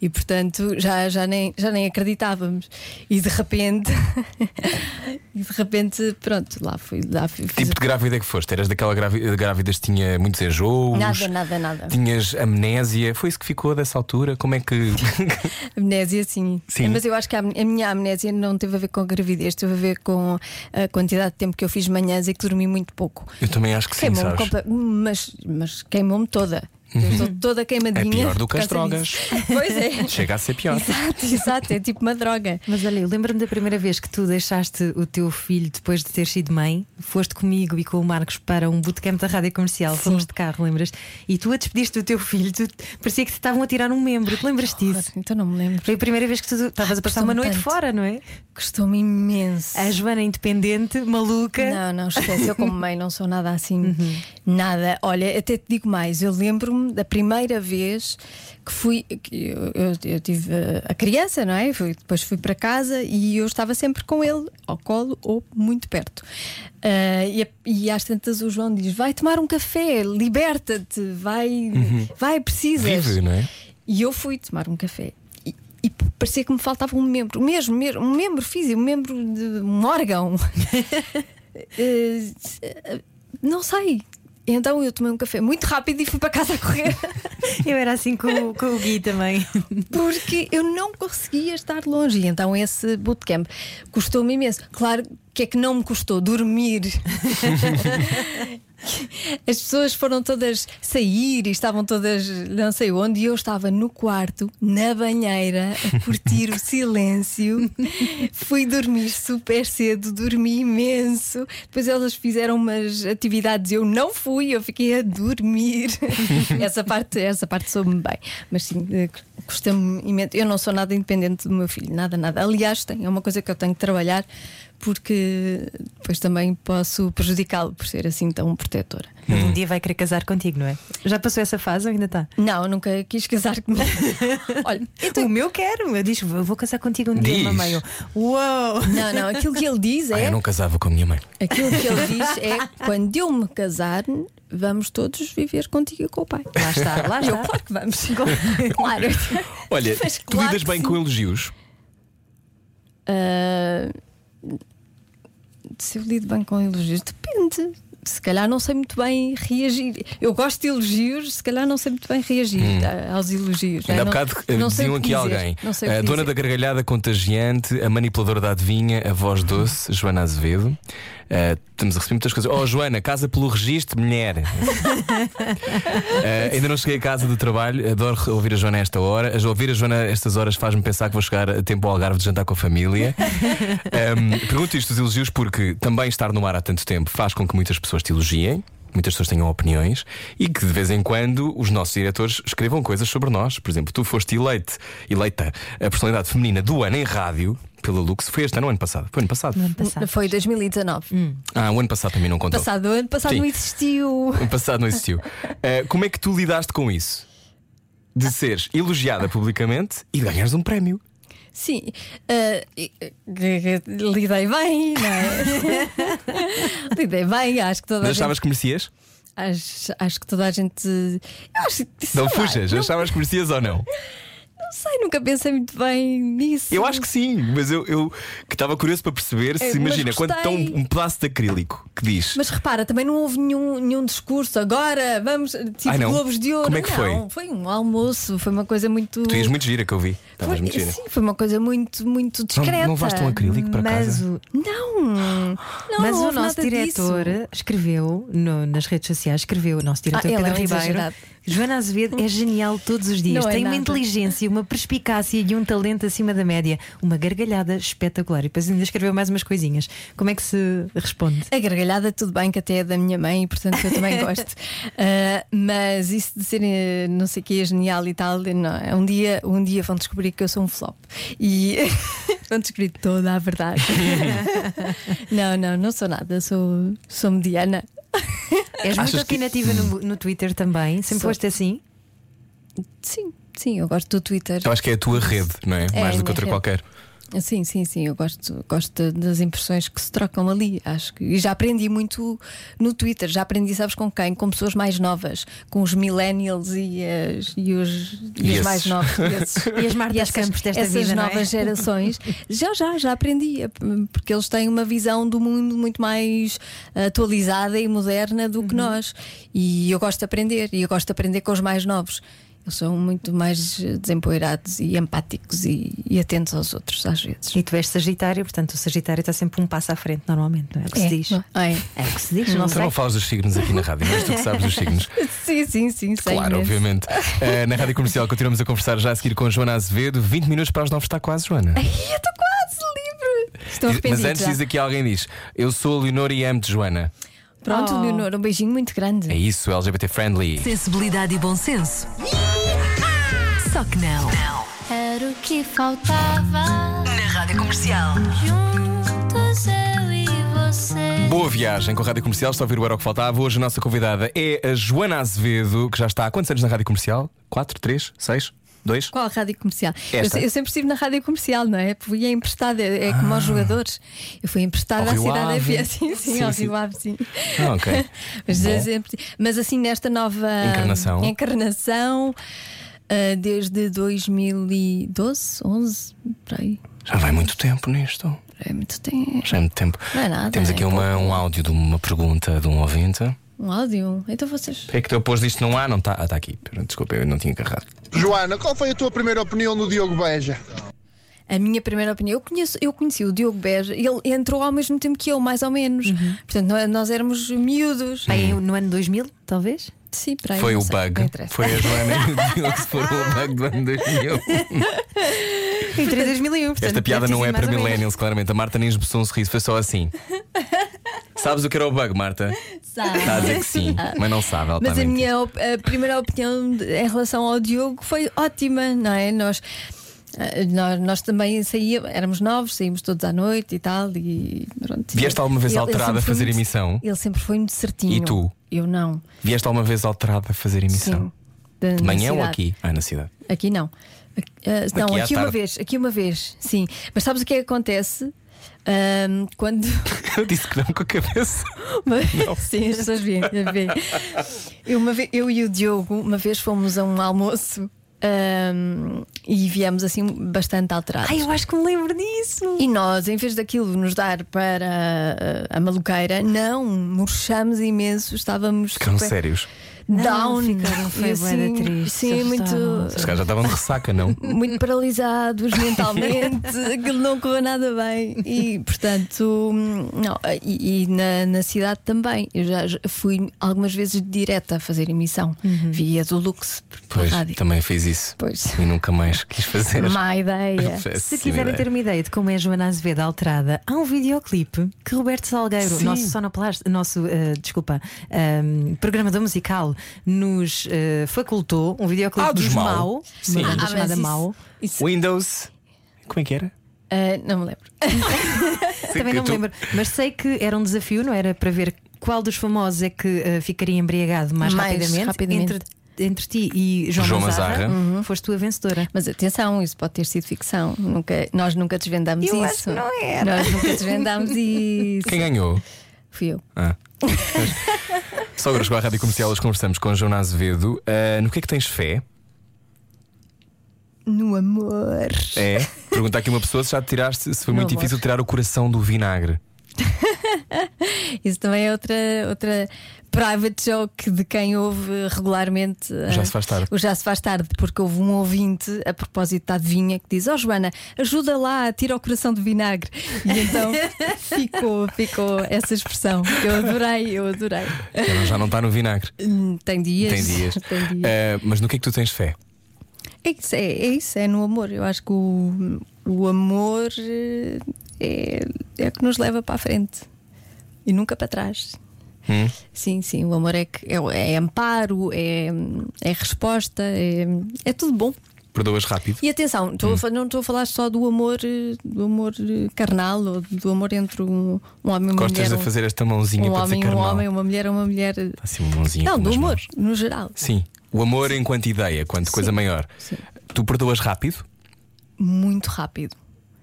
Speaker 5: e portanto já, já, nem, já nem acreditávamos. E de repente, *laughs* e de repente, pronto, lá fui. Lá fui
Speaker 2: tipo de grávida que foste? Eras daquela grávi- grávidas que tinha muitos enjoos?
Speaker 5: Nada, nada, nada.
Speaker 2: Tinhas amnésia? Foi isso que ficou dessa altura? Como é que. *laughs*
Speaker 5: Amnésia, sim.
Speaker 2: Sim.
Speaker 5: Mas eu acho que a, a minha amnésia não teve a ver com a gravidez, teve a ver com a quantidade de tempo que eu fiz manhãs e que dormi muito pouco.
Speaker 2: Eu também acho que sim, sabes?
Speaker 5: comple- mas, mas queimou-me toda. Eu estou toda
Speaker 2: É
Speaker 5: queimadinha.
Speaker 2: pior do que as drogas.
Speaker 5: disso. *laughs* Pois é.
Speaker 2: Chega a ser pior.
Speaker 5: Exato, exato, é tipo uma droga.
Speaker 3: Mas olha, eu lembro-me da primeira vez que tu deixaste o teu filho depois de ter sido mãe, foste comigo e com o Marcos para um bootcamp da rádio comercial, fomos de carro, lembras? E tu a despediste do teu filho, tu, parecia que te estavam a tirar um membro, te lembras disso?
Speaker 5: Então não me lembro.
Speaker 3: Foi a primeira vez que tu estavas a passar uma noite
Speaker 5: tanto.
Speaker 3: fora, não é?
Speaker 5: Custou-me imenso.
Speaker 3: A Joana independente, maluca.
Speaker 5: Não, não, esquece. Eu, como mãe, não sou nada assim.
Speaker 3: Uhum.
Speaker 5: Nada. Olha, até te digo mais. Eu lembro-me da primeira vez que fui. Que eu, eu- eu tive uh, a criança, não é? Fui- depois fui para casa e eu estava sempre com ele, ao colo ou muito perto. Ah, e, e às tantas o João diz: vai tomar um café, liberta-te, vai, vai, precisas.
Speaker 2: Uhum. Vive, não é?
Speaker 5: E eu fui tomar um café. E, parecia que me faltava um membro, mesmo, mesmo um membro físico, um membro de um órgão. *laughs* Eh, não sei. Então eu tomei um café muito rápido e fui para casa a correr. *laughs*
Speaker 3: Eu era assim com, o- com o Gui também.
Speaker 5: Porque eu não conseguia estar longe. E então esse bootcamp custou-me imenso. Claro que é que não me custou dormir. *laughs* As pessoas foram todas sair e estavam todas não sei onde, e eu estava no quarto, na banheira, a curtir o *laughs* silêncio. Fui dormir super cedo, dormi imenso. Depois elas fizeram umas atividades, eu não fui, eu fiquei a dormir. *laughs* essa parte, essa parte soube-me bem. Mas sim, eh, custa-me imenso. Eu não sou nada independente do meu filho, nada, nada. Aliás, tem, é uma coisa que eu tenho que trabalhar porque depois também posso prejudicá-lo por ser assim tão protetora.
Speaker 3: Ele um dia vai querer casar contigo, não é? Já passou essa fase ou ainda está?
Speaker 5: Não, nunca quis casar comigo. *laughs* Olha,
Speaker 3: O meu quero, eu disse, vou casar contigo um dia,
Speaker 2: Diz.
Speaker 3: mamãe. Eu, Uou!
Speaker 5: não, não, aquilo que ele diz
Speaker 2: Ah,
Speaker 5: é.
Speaker 2: eu não casava com a minha mãe.
Speaker 5: Aquilo que ele diz é *laughs* quando eu me casar, vamos todos viver contigo e com o pai.
Speaker 3: Lá está, lá
Speaker 5: Eu,
Speaker 3: está.
Speaker 5: claro que vamos. *laughs* claro.
Speaker 2: Olha,
Speaker 5: Mas
Speaker 2: tu
Speaker 5: claro
Speaker 2: lidas bem
Speaker 5: sim.
Speaker 2: com elogios?
Speaker 5: Ah, se eu lido bem com elogios, depende. Se calhar não sei muito bem reagir. Eu gosto de elogios, se calhar não sei muito bem reagir a- aos elogios.
Speaker 2: Ainda há
Speaker 5: não,
Speaker 2: bocado eh,
Speaker 5: não
Speaker 2: diziam aqui
Speaker 5: dizer,
Speaker 2: alguém. A dona
Speaker 5: dizer.
Speaker 2: da gargalhada contagiante, a manipuladora da adivinha, a voz doce, Joana Azevedo. Eh, estamos a receber muitas coisas. Oh, Joana, casa pelo registro, mulher. *laughs* Eh, ainda não cheguei a casa do trabalho, adoro ouvir a Joana a esta hora. A- Ouvir a Joana a estas horas faz-me pensar que vou chegar a tempo ao Algarve de jantar com a família. *laughs* Ehm, pergunto isto dos elogios porque também estar no ar há tanto tempo faz com que muitas pessoas te elogiem. Muitas pessoas tenham opiniões e que de vez em quando os nossos diretores escrevam coisas sobre nós. Por exemplo, tu foste eleite, eleita a personalidade feminina do ano em rádio pela Lux. Foi este ano ou ano passado? Foi ano passado.
Speaker 3: No ano passado.
Speaker 5: Foi 2019.
Speaker 2: Ah, o ano passado também não contou.
Speaker 5: Passado ano passado
Speaker 2: Sim.
Speaker 5: não existiu. *laughs*
Speaker 2: O ano passado não existiu. *laughs* Eh, como é que tu lidaste com isso? De seres elogiada publicamente e ganhares um prémio.
Speaker 5: Sim, e- lidei bem, não é? *laughs* lidei bem, acho que toda
Speaker 2: Mas
Speaker 5: a gente.
Speaker 2: achavas que merecias?
Speaker 5: Acho, acho que toda a gente. Eu acho
Speaker 2: Não
Speaker 5: lá,
Speaker 2: fujas,
Speaker 5: Não,
Speaker 2: achavas que merecias ou não?
Speaker 5: Não sei, nunca pensei muito bem nisso.
Speaker 2: Eu acho que sim, mas eu, eu que estava curioso para perceber se
Speaker 5: É,
Speaker 2: imagina quando está um, um pedaço de acrílico que diz.
Speaker 5: Mas repara, também não houve nenhum, nenhum discurso. Agora vamos. Tipo
Speaker 2: Ai, não?
Speaker 5: Globos de Ouro.
Speaker 2: Como é que foi?
Speaker 5: Não, foi um almoço, foi uma coisa muito.
Speaker 2: Tu ias muito gira que eu vi. Estavas
Speaker 5: foi,
Speaker 2: muito gira.
Speaker 5: sim, foi uma coisa muito, muito
Speaker 2: Não,
Speaker 5: discreta.
Speaker 2: não levaste um acrílico para
Speaker 3: Mas
Speaker 2: casa?
Speaker 3: o,
Speaker 5: Não, não,
Speaker 3: Mas
Speaker 5: não
Speaker 3: o nosso diretor
Speaker 5: disso.
Speaker 3: escreveu no- nas redes sociais, escreveu o nosso diretor
Speaker 5: Ah, ele é
Speaker 3: Pedro
Speaker 5: um
Speaker 3: Ribeiro.
Speaker 5: exagerado.
Speaker 3: Joana Azevedo é genial todos os dias.
Speaker 5: Não é
Speaker 3: Tem uma
Speaker 5: nada.
Speaker 3: inteligência, uma perspicácia e um talento acima da média. Uma gargalhada espetacular. E depois ainda escreveu mais umas coisinhas. Como é que se responde?
Speaker 5: A gargalhada, tudo bem, que até é da minha mãe, e portanto eu também *laughs* gosto. Ah, mas isso de ser eh, não sei o que é genial e tal, não, é um, dia, um dia vão descobrir que eu sou um flop. E *laughs* vão descobrir toda a verdade. *laughs* não, não, não sou nada, sou, sou mediana.
Speaker 3: És muito
Speaker 2: Achas que-
Speaker 3: opinativa no, no Twitter também. Sempre
Speaker 5: Sou.
Speaker 3: foste assim?
Speaker 5: Sim, sim, eu gosto do Twitter.
Speaker 2: Eu acho que é a tua rede, não é?
Speaker 5: É,
Speaker 2: Mais do que
Speaker 5: minha
Speaker 2: outra
Speaker 5: rede.
Speaker 2: qualquer.
Speaker 5: Sim, sim, sim, eu gosto, gosto das impressões que se trocam ali. Acho que e já aprendi muito no Twitter, já aprendi, sabes com quem? Com pessoas mais novas, com os millennials e, as, e os, e os
Speaker 2: esses.
Speaker 5: mais novos. esses. *laughs*
Speaker 3: E as
Speaker 5: essas,
Speaker 3: Campos desta
Speaker 5: essas
Speaker 3: vida, é?
Speaker 5: novas gerações. Já, já, já aprendi, é, porque eles têm uma visão do mundo muito mais atualizada e moderna do
Speaker 3: Uhum.
Speaker 5: que nós. E eu gosto de aprender, e eu gosto de aprender com os mais novos. Eles são muito mais eh, desempoeirados e empáticos e, e atentos aos outros, às vezes.
Speaker 3: E tu és Sagitário, portanto o Sagitário está sempre um passo à frente, normalmente, não é? É o que se diz.
Speaker 5: não é?
Speaker 3: É o que se diz, não
Speaker 2: Tu
Speaker 3: sei.
Speaker 2: não falas dos signos aqui na rádio, mas tu que sabes dos signos. *laughs*
Speaker 5: Sim, sim, sim,
Speaker 2: Claro, obviamente. *laughs* Eh, na rádio comercial continuamos a conversar já a seguir com a Joana Azevedo. 20 minutos para as 9 está quase, Joana.
Speaker 5: Ai, eu estou quase livre. Estou
Speaker 2: Mas
Speaker 5: arrependida.
Speaker 2: antes
Speaker 5: já.
Speaker 2: diz aqui alguém diz: Eu sou a Leonor e amo-te, Joana.
Speaker 5: Pronto,
Speaker 3: Oh.
Speaker 5: Leonor, um beijinho muito grande.
Speaker 2: É isso, LGBT friendly.
Speaker 6: Sensibilidade e bom senso. Só que não.
Speaker 1: Era o que faltava.
Speaker 6: Na Rádio Comercial.
Speaker 1: Juntos eu e você.
Speaker 2: Boa viagem com a Rádio Comercial, está a ouvir o Era o que Faltava. Hoje a nossa convidada é a Joana Azevedo, que já está há quantos anos na Rádio Comercial? 4, 3, 6, 2?
Speaker 5: Qual rádio comercial? Eu, eu sempre estive na rádio comercial, não é? Fui emprestada, é, é como aos jogadores. Eu fui emprestada à Cidade. FM. *laughs* Sim, sim,
Speaker 2: Sim,
Speaker 5: ao. Rio Ave, sim.
Speaker 2: Ah, ok. *laughs*
Speaker 5: Mas, é sempre- mas assim, nesta nova
Speaker 2: Encarnação.
Speaker 5: encarnação, ah, desde 2012, 11, por aí.
Speaker 2: Já vai muito tempo nisto.
Speaker 5: É muito tempo.
Speaker 2: Já é muito tempo.
Speaker 5: Não é nada,
Speaker 2: Temos aqui
Speaker 5: é
Speaker 2: uma- um áudio de uma pergunta de um ouvinte.
Speaker 5: Um áudio. Então vocês.
Speaker 2: É que tu pôs isto não há? Não está? Ah, está aqui. Desculpa, eu não tinha carregado.
Speaker 7: Joana, qual foi a tua primeira opinião no Diogo Beja?
Speaker 5: A minha primeira opinião, eu, conheço, eu conheci o Diogo Beja, ele entrou ao mesmo tempo que eu, mais ou menos.
Speaker 3: Uhum.
Speaker 5: Portanto, nós, nós éramos miúdos.
Speaker 3: Aí no ano 2000, talvez?
Speaker 5: Sim, para aí,
Speaker 2: Foi o
Speaker 5: sei,
Speaker 2: bug. Foi a Joana que *laughs* foram o bug do ano 2000.
Speaker 3: Entre 2001. portanto,
Speaker 2: Esta piada não é para millennials, claramente. A Marta nem esboçou um sorriso, foi só assim. *laughs* Sabes o que era o bug, Marta?
Speaker 5: Sabe.
Speaker 2: Está a dizer que sim, mas não sabe. Ela
Speaker 5: Mas
Speaker 2: está
Speaker 5: a minha op- a primeira opinião de- em relação ao Diogo foi ótima, não é? Nós, nós, nós também saíamos, éramos novos, saímos todos à noite e tal. E, pronto.
Speaker 2: Vieste alguma vez
Speaker 5: Ele- ele
Speaker 2: alterada a
Speaker 5: sempre foi
Speaker 2: fazer
Speaker 5: muito-
Speaker 2: emissão?
Speaker 5: Ele sempre foi muito certinho.
Speaker 2: E tu?
Speaker 5: Eu não.
Speaker 2: Vieste alguma vez alterada a fazer emissão?
Speaker 5: Sim.
Speaker 2: De manhã ou aqui? Ah, na cidade.
Speaker 5: Aqui não. Ah, não,
Speaker 2: Aqui
Speaker 5: uma vez, aqui uma vez, sim. Mas sabes o que é que acontece? Ahm, quando. *laughs*
Speaker 2: Eu disse que não com a cabeça. *laughs*
Speaker 5: Mas- Sim, as pessoas veem. Eu, eu e o Diogo, uma vez fomos a um almoço ahm, e viemos assim bastante alterados.
Speaker 3: Ai, eu acho que me lembro disso.
Speaker 5: E nós, em vez daquilo nos dar para ah, a maluqueira, não, murchamos imenso, estávamos
Speaker 2: Ficaram
Speaker 5: super
Speaker 2: sérios.
Speaker 5: Down.
Speaker 3: ficaram, foi da triste,
Speaker 5: Sim, muito.
Speaker 2: Os caras já estavam de ressaca, não? *laughs*
Speaker 5: muito paralisados mentalmente, *laughs* aquilo não correu nada bem. E portanto, não, e, e na, na cidade também. Eu já fui algumas vezes direta a fazer emissão via do Lux
Speaker 2: Pois,
Speaker 5: rádio.
Speaker 2: também fiz isso.
Speaker 5: Pois.
Speaker 2: E nunca mais quis fazer.
Speaker 5: Má ideia. *laughs*
Speaker 3: Se quiserem
Speaker 2: ideia.
Speaker 3: ter uma ideia de como é a Joana Azevedo alterada, há um videoclipe que Roberto Salgueiro,
Speaker 2: Sim.
Speaker 3: nosso sonoplasta, nosso, eh, desculpa, ehm, programador musical, nos eh, facultou um videoclipe
Speaker 2: Ah, dos
Speaker 3: dos
Speaker 2: Mau.
Speaker 3: Mau,
Speaker 2: Sim.
Speaker 3: uma banda
Speaker 5: Ah,
Speaker 3: chamada Mau.
Speaker 5: isso-
Speaker 2: Windows. Como é que era?
Speaker 5: ah, não me lembro. *laughs*
Speaker 3: Também não me lembro, mas sei que era um desafio, não era para ver qual dos famosos é que eh, ficaria embriagado mais,
Speaker 5: Mais
Speaker 3: rapidamente.
Speaker 5: rapidamente.
Speaker 3: Entre, entre ti e João,
Speaker 2: João
Speaker 3: Mazarra,
Speaker 2: Mazarra.
Speaker 3: foste tu a vencedora.
Speaker 5: Mas atenção, isso pode ter sido ficção. Nunca, nós nunca desvendamos
Speaker 3: Eu acho
Speaker 5: isso.
Speaker 3: que não era.
Speaker 5: Nós nunca desvendamos *laughs* isso.
Speaker 2: Quem ganhou?
Speaker 5: Fui eu.
Speaker 2: Ah. Só agora chegou à rádio comercial, hoje conversamos com Joana Azevedo. Ah, no que é que tens fé?
Speaker 5: No amor.
Speaker 2: É. Pergunta aqui uma pessoa se já te tiraste, se foi
Speaker 5: No
Speaker 2: muito
Speaker 5: amor.
Speaker 2: difícil tirar o coração do vinagre. *laughs*
Speaker 5: Isso também é outra, outra private joke de quem ouve regularmente.
Speaker 2: Já se faz tarde.
Speaker 5: O Já se faz tarde, porque houve um ouvinte a propósito da adivinha que diz: Ó Joana, ajuda lá, tira o coração de vinagre. E então *laughs* ficou, ficou essa expressão. Eu adorei, eu adorei.
Speaker 2: Ela já não está no vinagre.
Speaker 5: Hum, Tem dias.
Speaker 2: Tem dias.
Speaker 5: Tem dias.
Speaker 2: Ah, mas no que é que tu tens fé?
Speaker 5: É isso, é, é isso, é no amor. Eu acho que o, o amor eh, é, é o que nos leva para a frente e nunca para trás.
Speaker 2: Hum?
Speaker 5: Sim, sim, o amor é, que- é, é amparo, é, é resposta, é, é tudo bom.
Speaker 2: Perdoas rápido?
Speaker 5: E atenção, a fa- não estou a falar só do amor, eh, do amor eh, carnal ou do amor entre um, um homem e uma
Speaker 2: Gostas
Speaker 5: mulher.
Speaker 2: de fazer esta mãozinha
Speaker 5: um, um
Speaker 2: para dizer
Speaker 5: homem, um
Speaker 2: carnal?
Speaker 5: homem, uma mulher, uma mulher.
Speaker 2: Assim, uma mãozinha
Speaker 5: Não, do amor,
Speaker 2: mãos.
Speaker 5: no geral.
Speaker 2: Sim. O amor enquanto ideia, quanto coisa maior.
Speaker 5: Sim.
Speaker 2: Tu perdoas rápido?
Speaker 5: Muito rápido.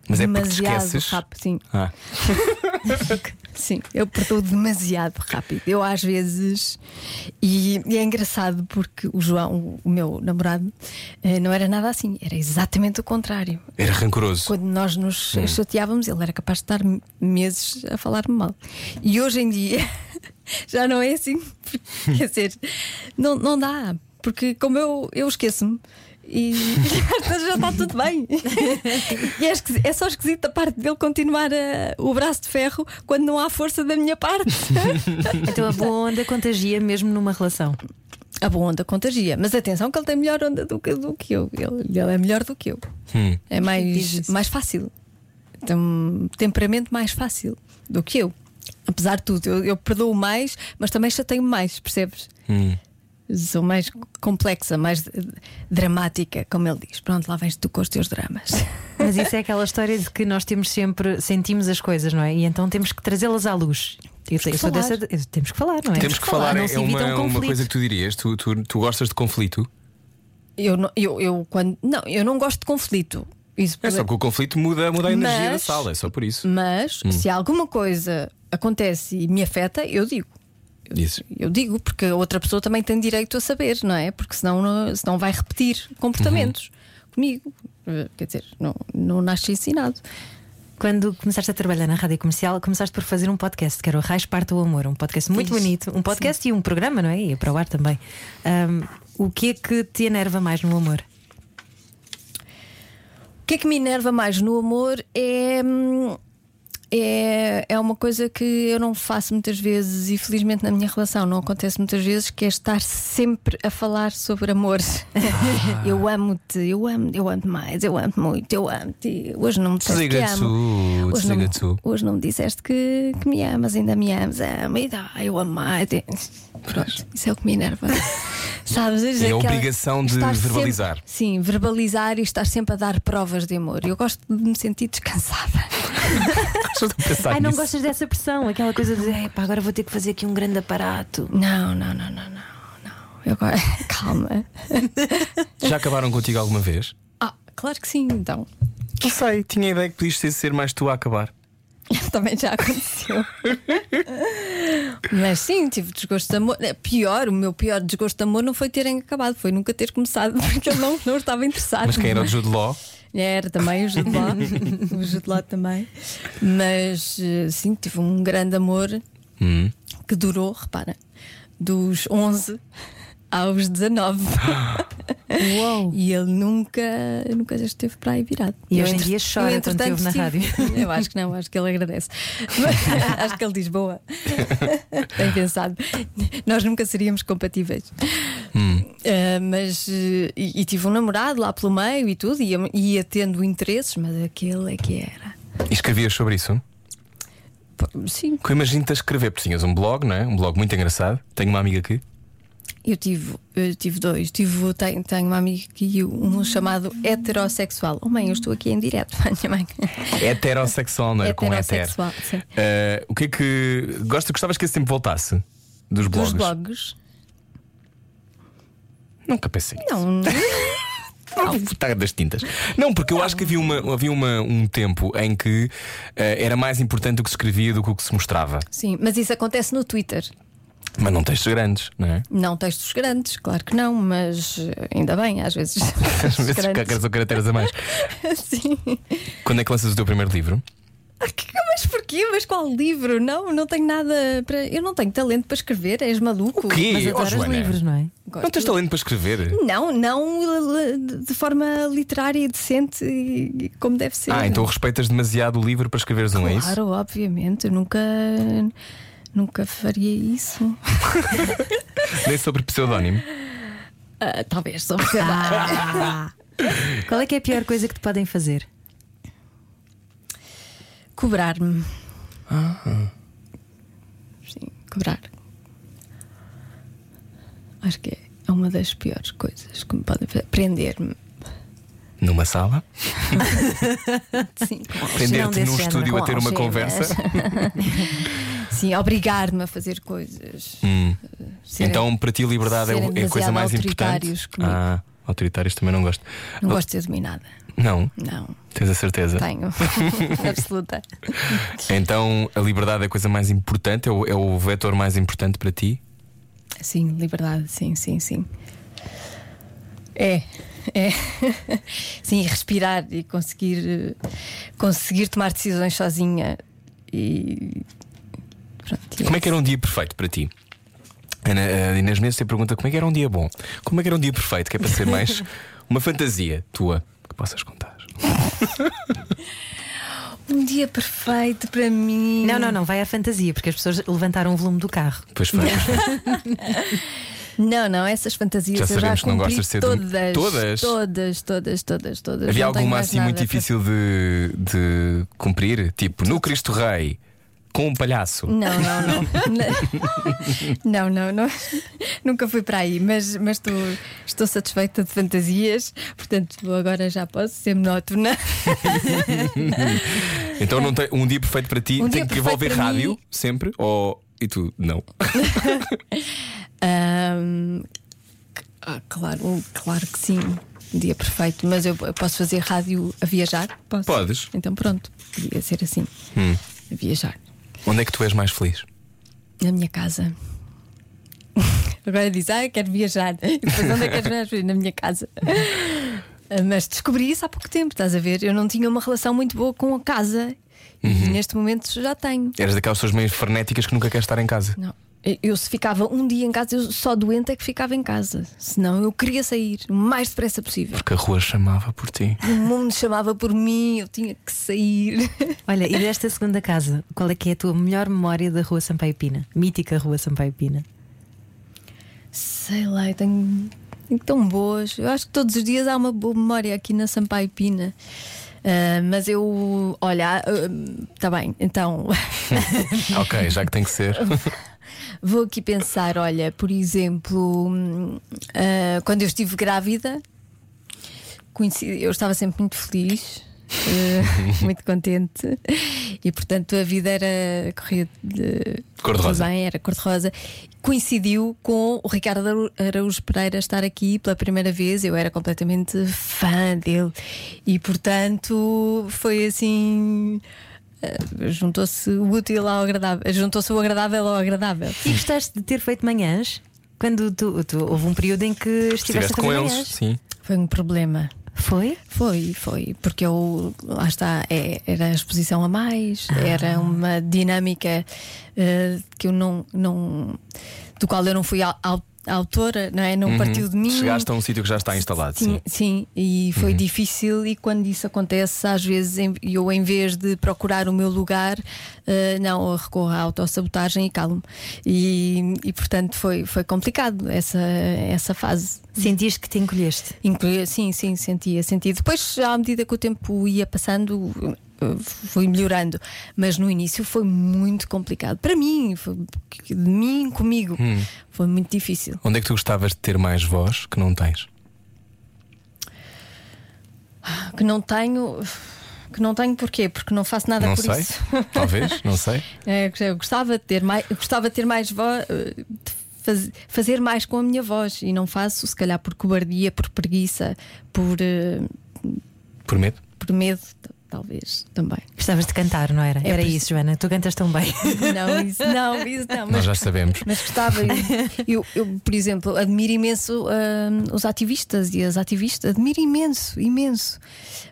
Speaker 2: Mas é porque esqueces?
Speaker 5: rápido, sim.
Speaker 2: Ah, *laughs*
Speaker 5: Sim, eu perdoo demasiado rápido. Eu às vezes. E, e é engraçado porque o João, o, meu namorado, eh, não era nada assim. Era exatamente o contrário.
Speaker 2: era rancoroso.
Speaker 5: Quando nós nos
Speaker 2: Hum.
Speaker 5: chateávamos, ele era capaz de estar meses a falar-me mal. E hoje em dia *laughs* já não é assim. porque, Quer dizer, não, não dá. Porque como eu, eu esqueço-me. E *laughs* já está tudo bem. E é, é só esquisito a parte dele continuar a- o braço de ferro quando não há força da minha parte. *laughs*
Speaker 3: Então a boa onda contagia mesmo numa relação.
Speaker 5: A boa onda contagia. Mas atenção que ele tem melhor onda do que, do que eu. Ele, ele é melhor do que eu.
Speaker 2: Hum.
Speaker 5: É mais, mais fácil. Tem um temperamento mais fácil do que eu. Apesar de tudo, eu, eu perdoo mais, mas também chateio mais, percebes?
Speaker 2: Hum.
Speaker 5: Sou mais complexa, mais dramática, como ele diz. Pronto, lá vens tu com os teus dramas.
Speaker 3: Mas isso é aquela história de que nós temos sempre, sentimos as coisas, não é? E então temos que trazê-las à luz. Eu sou
Speaker 5: falar.
Speaker 3: dessa. temos que falar, não é?
Speaker 2: Temos que falar,
Speaker 3: não
Speaker 2: é uma,
Speaker 3: um
Speaker 2: uma coisa que tu dirias. Tu, tu, tu gostas de conflito?
Speaker 5: Eu, não- eu, eu quando. Não, eu não gosto de conflito. Isso
Speaker 2: É só que o conflito muda, muda a energia da
Speaker 5: Mas-
Speaker 2: sala, é só por isso.
Speaker 5: Mas se alguma coisa acontece e me afeta, eu digo.
Speaker 2: Isso.
Speaker 5: Eu digo, porque a outra pessoa também tem direito a saber, não é? Porque senão, não- senão vai repetir comportamentos comigo. Eh, Quer dizer, não, não nasce ensinado.
Speaker 3: Quando começaste a trabalhar na rádio comercial, começaste por fazer um podcast que era o Raiz Parte do Amor, um podcast muito
Speaker 5: Fiz.
Speaker 3: bonito, um podcast e um programa, não é? E para o ar também. Ahm, o que é que te enerva mais no amor?
Speaker 5: O que é que me enerva mais no amor é. É, é uma coisa que eu não faço muitas vezes e felizmente na minha relação não acontece muitas vezes que é estar sempre a falar sobre amor. *laughs* eu amo-te, eu amo, eu amo mais, eu amo muito, eu amo-te. Hoje não me disseste que amo. Hoje não,
Speaker 2: tu.
Speaker 5: hoje não me disseste que, que me amas, ainda me amas, amo, e dá, eu amo mais. Pronto, isso é o que me enerva. *laughs* Sabes?
Speaker 2: É a obrigação de verbalizar.
Speaker 5: sempre- sim, verbalizar e estar sempre a dar provas de amor. Eu gosto de me sentir descansada. *laughs*
Speaker 2: Pensar
Speaker 3: Ai, não
Speaker 2: nisso.
Speaker 3: gostas dessa pressão, aquela coisa de "Ei, pá, agora vou ter que fazer aqui um grande aparato.
Speaker 5: Não, não, não, não, não. não. Eu agora, *laughs* calma.
Speaker 2: Já acabaram contigo alguma vez?
Speaker 5: Ah, claro que sim, então.
Speaker 2: Não sei, tinha a ideia que podias ser mais tu a acabar. *laughs*
Speaker 5: Também já aconteceu. Mas sim, tive desgosto de amor. É, Pior, o meu pior desgosto de amor não foi terem acabado, foi nunca ter começado, *laughs* porque eu não, não estava interessado.
Speaker 2: Mas quem era o Jude Law?
Speaker 5: Era também o Jude Law, *laughs* o Jude Law também. Mas eh, sim, tive um grande amor
Speaker 2: Hum.
Speaker 5: que durou, repara, dos 11 aos 19.
Speaker 3: Uou! *laughs*
Speaker 5: E ele nunca, nunca já esteve para aí virado.
Speaker 3: E
Speaker 5: Eu,
Speaker 3: hoje em dia chora
Speaker 5: eu,
Speaker 3: quando te ouve na
Speaker 5: estive- Eu acho que não, acho que ele agradece. *laughs* acho que ele diz boa. *laughs* Tem pensado. Nós nunca seríamos compatíveis. Ah, mas eh, e, e tive um namorado lá pelo meio e tudo, ia, ia tendo interesses, mas aquele é que era.
Speaker 2: E escrevias sobre isso?
Speaker 5: Sim,
Speaker 2: Que eu imagino-te a escrever, porque tinhas um blog, não é? Um blog muito engraçado. Tenho uma amiga aqui.
Speaker 5: Eu tive, eu tive dois. Tive, tenho, tenho uma amiga aqui, um chamado heterossexual. Oh mãe, eu estou aqui em direto, *laughs* minha mãe.
Speaker 2: Heterossexual, não é? Com heter.
Speaker 5: Heterossexual.
Speaker 2: Eh, o que é que. Gosta, gostavas que esse tempo voltasse? Dos blogs?
Speaker 5: Dos blogs.
Speaker 2: Nunca pensei.
Speaker 5: Não, *laughs*
Speaker 2: Ah, Tá das tintas. Não, porque eu acho que havia, uma, havia uma, um tempo em que eh, era mais importante o que se escrevia do que o que se mostrava.
Speaker 5: sim, mas isso acontece no Twitter.
Speaker 2: Mas não textos grandes, não é?
Speaker 5: Não textos grandes, claro que não, mas eh, ainda bem, às vezes. *laughs* *laughs*
Speaker 2: Às vezes
Speaker 5: grandes.
Speaker 2: são caracteres a mais. *laughs*
Speaker 5: Sim.
Speaker 2: Quando é que lanças o teu primeiro livro?
Speaker 5: Ah, Mas porquê? Mas qual livro? Não, não tenho nada para. Eu não tenho talento para escrever, és maluco.
Speaker 2: O quê?
Speaker 3: Mas
Speaker 2: Oh,
Speaker 3: adoras livros, não é?
Speaker 5: Gosto.
Speaker 2: Não tens talento para escrever?
Speaker 5: Não, não de forma literária e decente e- como deve ser.
Speaker 2: Ah, então respeitas demasiado o livro para escreveres um, é isso?
Speaker 5: Claro, obviamente, eu nunca. Nunca faria isso. *laughs*
Speaker 2: Nem sobre pseudónimo.
Speaker 5: Ah, talvez, sobre sei lá.
Speaker 3: Qual é que é a pior coisa que te podem fazer?
Speaker 5: Cobrar-me. Sim, cobrar. Acho que é uma das piores coisas que me podem fazer. Prender-me.
Speaker 2: Numa sala? *laughs*
Speaker 5: Sim,
Speaker 2: Prender-te num
Speaker 3: género,
Speaker 2: estúdio a ter uma conversa? *laughs*
Speaker 5: Sim, obrigar-me a fazer coisas.
Speaker 2: Hum.
Speaker 5: Serem-
Speaker 2: Então, para ti, a liberdade é, é a coisa mais importante.
Speaker 5: comigo.
Speaker 2: Ah, autoritários também não gosto.
Speaker 5: Não gosto de ser dominada.
Speaker 2: Não,
Speaker 5: Não,
Speaker 2: tens a certeza.
Speaker 5: tenho. *laughs* Absoluta.
Speaker 2: Então, a liberdade é a coisa mais importante, é o, é o vetor mais importante para ti?
Speaker 5: Sim, liberdade, sim, sim, sim. É, é. *laughs* Sim, respirar e conseguir, eh, conseguir tomar decisões sozinha. E. Pronto,
Speaker 2: Como é que era um dia perfeito para ti? Ana, a Inês Menezes te pergunta como é que era um dia bom. Como é que era um dia perfeito? Que é para ser *laughs* mais uma fantasia tua que possas contar.
Speaker 5: Um dia perfeito para mim.
Speaker 3: Não, não, não, vai à fantasia, porque as pessoas levantaram o volume do carro.
Speaker 2: Pois foi. *laughs*
Speaker 5: Não, não, essas fantasias
Speaker 2: Já
Speaker 5: eu já
Speaker 2: sabemos que não gostas de ser
Speaker 5: todas,
Speaker 2: Todas?
Speaker 5: todas, todas, todas, todas.
Speaker 2: Havia alguma assim muito
Speaker 5: para-
Speaker 2: difícil de, de cumprir? Tipo, no Cristo Rei, com um palhaço.
Speaker 5: Não, não, não. *laughs* não, não, não. Nunca fui para aí, mas, mas estou, estou satisfeita de fantasias, portanto agora já posso ser monótona. *laughs*
Speaker 2: Então não tem um dia perfeito para ti
Speaker 5: Um
Speaker 2: tem que envolver rádio
Speaker 5: mim-
Speaker 2: sempre? Ou e tu não? *laughs*
Speaker 5: C- ah, claro, claro que sim. Um dia perfeito, mas eu, eu posso fazer rádio a viajar? Posso?
Speaker 2: Podes.
Speaker 5: Então pronto, podia ser assim.
Speaker 2: Hum.
Speaker 5: A viajar.
Speaker 2: Onde é que tu és mais feliz?
Speaker 5: Na minha casa. *laughs* Agora diz, ah, eu quero viajar. *laughs* E depois onde é que queres viajar? Na minha casa. *laughs* Mas descobri isso há pouco tempo, estás a ver? Eu não tinha uma relação muito boa com a casa. E
Speaker 2: Uhum.
Speaker 5: neste momento já tenho.
Speaker 2: Eras daquelas pessoas meio frenéticas que nunca queres estar em casa.
Speaker 5: Não, Eu, se ficava um dia em casa, eu só doente é que ficava em casa. Senão eu queria sair o mais depressa possível.
Speaker 2: Porque a rua chamava por ti.
Speaker 5: O mundo chamava por mim, eu tinha que sair.
Speaker 3: Olha, e desta segunda casa, qual é que é a tua melhor memória da Rua Sampaio Pina? Mítica Rua Sampaio Pina.
Speaker 5: Sei lá, eu tenho, tenho tão boas. Eu acho que todos os dias há uma boa memória aqui na Sampaio Pina. Ah, mas eu, olha, está bem, então *laughs*
Speaker 2: ok, já que tem que ser. *laughs*
Speaker 5: vou aqui pensar: olha, por exemplo, ah, quando eu estive grávida, coincidi- eu estava sempre muito feliz. eh, *laughs* muito contente e portanto a vida era corria de
Speaker 2: Cor-de-rosa.
Speaker 5: bem, era cor-de-rosa. Coincidiu com o Ricardo Araú- Araújo Pereira estar aqui pela primeira vez. Eu era completamente fã dele e, portanto, foi assim. Eh, Juntou-se o útil ao agradável, juntou-se o agradável ao agradável.
Speaker 3: E gostaste de ter feito manhãs? Quando tu, tu- houve um período em que estiveste
Speaker 2: Estiveste
Speaker 3: a
Speaker 2: com eles, sim.
Speaker 5: Foi um problema.
Speaker 3: Foi?
Speaker 5: Foi, foi, porque eu lá está, é- era a exposição a mais, era uma dinâmica eh, que eu não, não do qual eu não fui au- autora, não é? Não partiu de mim.
Speaker 2: Chegaste a um sítio que já está instalado.
Speaker 5: Sim,
Speaker 2: Sim.
Speaker 5: sim, e foi difícil. E quando isso acontece, às vezes eu, em vez de procurar o meu lugar, eh, não, eu recorro à autossabotagem e calmo. E, e portanto foi, foi complicado essa, essa fase.
Speaker 3: Sentiste que te encolheste?
Speaker 5: Incluía, sim, sim, sentia, sentia. Depois, à medida que o tempo ia passando, fui melhorando. Mas no início foi muito complicado. Para mim, foi, de mim comigo, foi muito difícil.
Speaker 2: Onde é que tu gostavas de ter mais voz que não tens?
Speaker 5: Que não tenho. Que não tenho porquê? Porque não faço nada
Speaker 2: não
Speaker 5: por
Speaker 2: sei.
Speaker 5: isso. *laughs*
Speaker 2: Talvez, não sei. *laughs*
Speaker 5: É, eu gostava de ter mais, gostava de ter mais voz, de faz- fazer mais com a minha voz e não faço, se calhar por cobardia, por preguiça, por, eh,
Speaker 2: Por medo?
Speaker 5: por medo, talvez também.
Speaker 3: Gostavas de cantar, não era?
Speaker 5: É
Speaker 3: era
Speaker 5: por
Speaker 3: isso, Joana. Tu cantas tão bem. *laughs*
Speaker 5: Não, isso não, isso não.
Speaker 2: Nós
Speaker 5: Mas,
Speaker 2: já sabemos.
Speaker 5: mas gostava. Eu, eu, eu, por exemplo, admiro imenso hum, os ativistas e as ativistas, admiro imenso, imenso,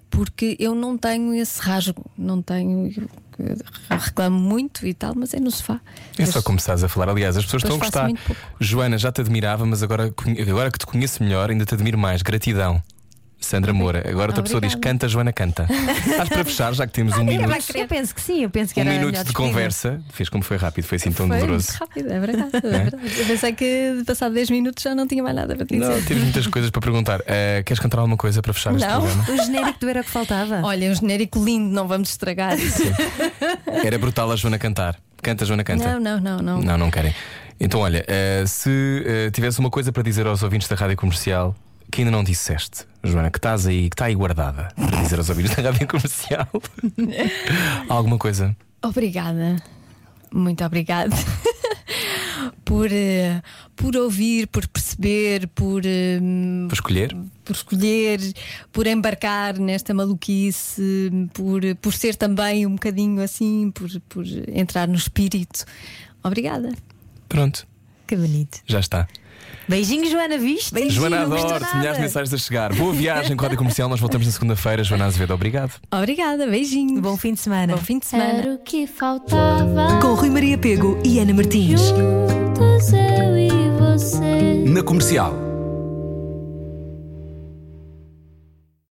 Speaker 5: porque eu não tenho esse rasgo, não tenho. eu reclamo muito e tal, mas é no sofá.
Speaker 2: É só começares a falar. Aliás, as pessoas estão a gostar. Joana, já te admirava, mas agora, agora que te conheço melhor, ainda te admiro mais. Gratidão. Sandra Moura. Agora outra pessoa diz: canta, Joana, canta. *laughs* Estás para fechar, já que temos um minuto.
Speaker 3: Eu penso que sim, eu penso que
Speaker 2: Um
Speaker 3: era a
Speaker 2: minuto de conversa. Fez como foi rápido, foi assim tão
Speaker 5: Foi
Speaker 2: doloroso.
Speaker 5: muito rápido, é verdade, é *laughs* verdade. Eu pensei que passado 10 minutos já não tinha mais nada para te dizer.
Speaker 2: Não, tive muitas coisas para perguntar. Eh, queres cantar alguma coisa para fechar este
Speaker 5: Não.
Speaker 2: programa?
Speaker 3: O genérico do Era o que faltava.
Speaker 5: Olha, um genérico lindo, não vamos estragar isso.
Speaker 2: Era brutal a Joana cantar. Canta, Joana, canta.
Speaker 5: Não, não, não, não.
Speaker 2: Não, não querem. Então, olha, eh, se eh, tivesse uma coisa para dizer aos ouvintes da rádio comercial que ainda não disseste, Joana, que estás aí, que está aí guardada para dizer aos ouvintes da rádio comercial, *laughs* alguma coisa.
Speaker 5: Obrigada, muito obrigada *laughs* por, eh, por ouvir, por perceber, por, eh,
Speaker 2: Para escolher?
Speaker 5: por escolher, por embarcar nesta maluquice, por, por ser também um bocadinho assim, por, por entrar no espírito. Obrigada.
Speaker 2: Pronto,
Speaker 3: Que bonito.
Speaker 2: já está.
Speaker 3: Beijinhos, Joana, viste?
Speaker 2: Joana
Speaker 5: não gostou
Speaker 2: adoro, milhares de mensagens a chegar. Boa viagem rádio comercial. Nós voltamos na segunda-feira. Joana Azevedo, obrigado.
Speaker 5: Obrigada, beijinhos.
Speaker 3: Bom fim de semana.
Speaker 5: Bom fim de semana.
Speaker 1: Era o que faltava.
Speaker 6: Com Rui Maria Pego e Ana Martins.
Speaker 1: Juntos eu e você.
Speaker 4: Na comercial.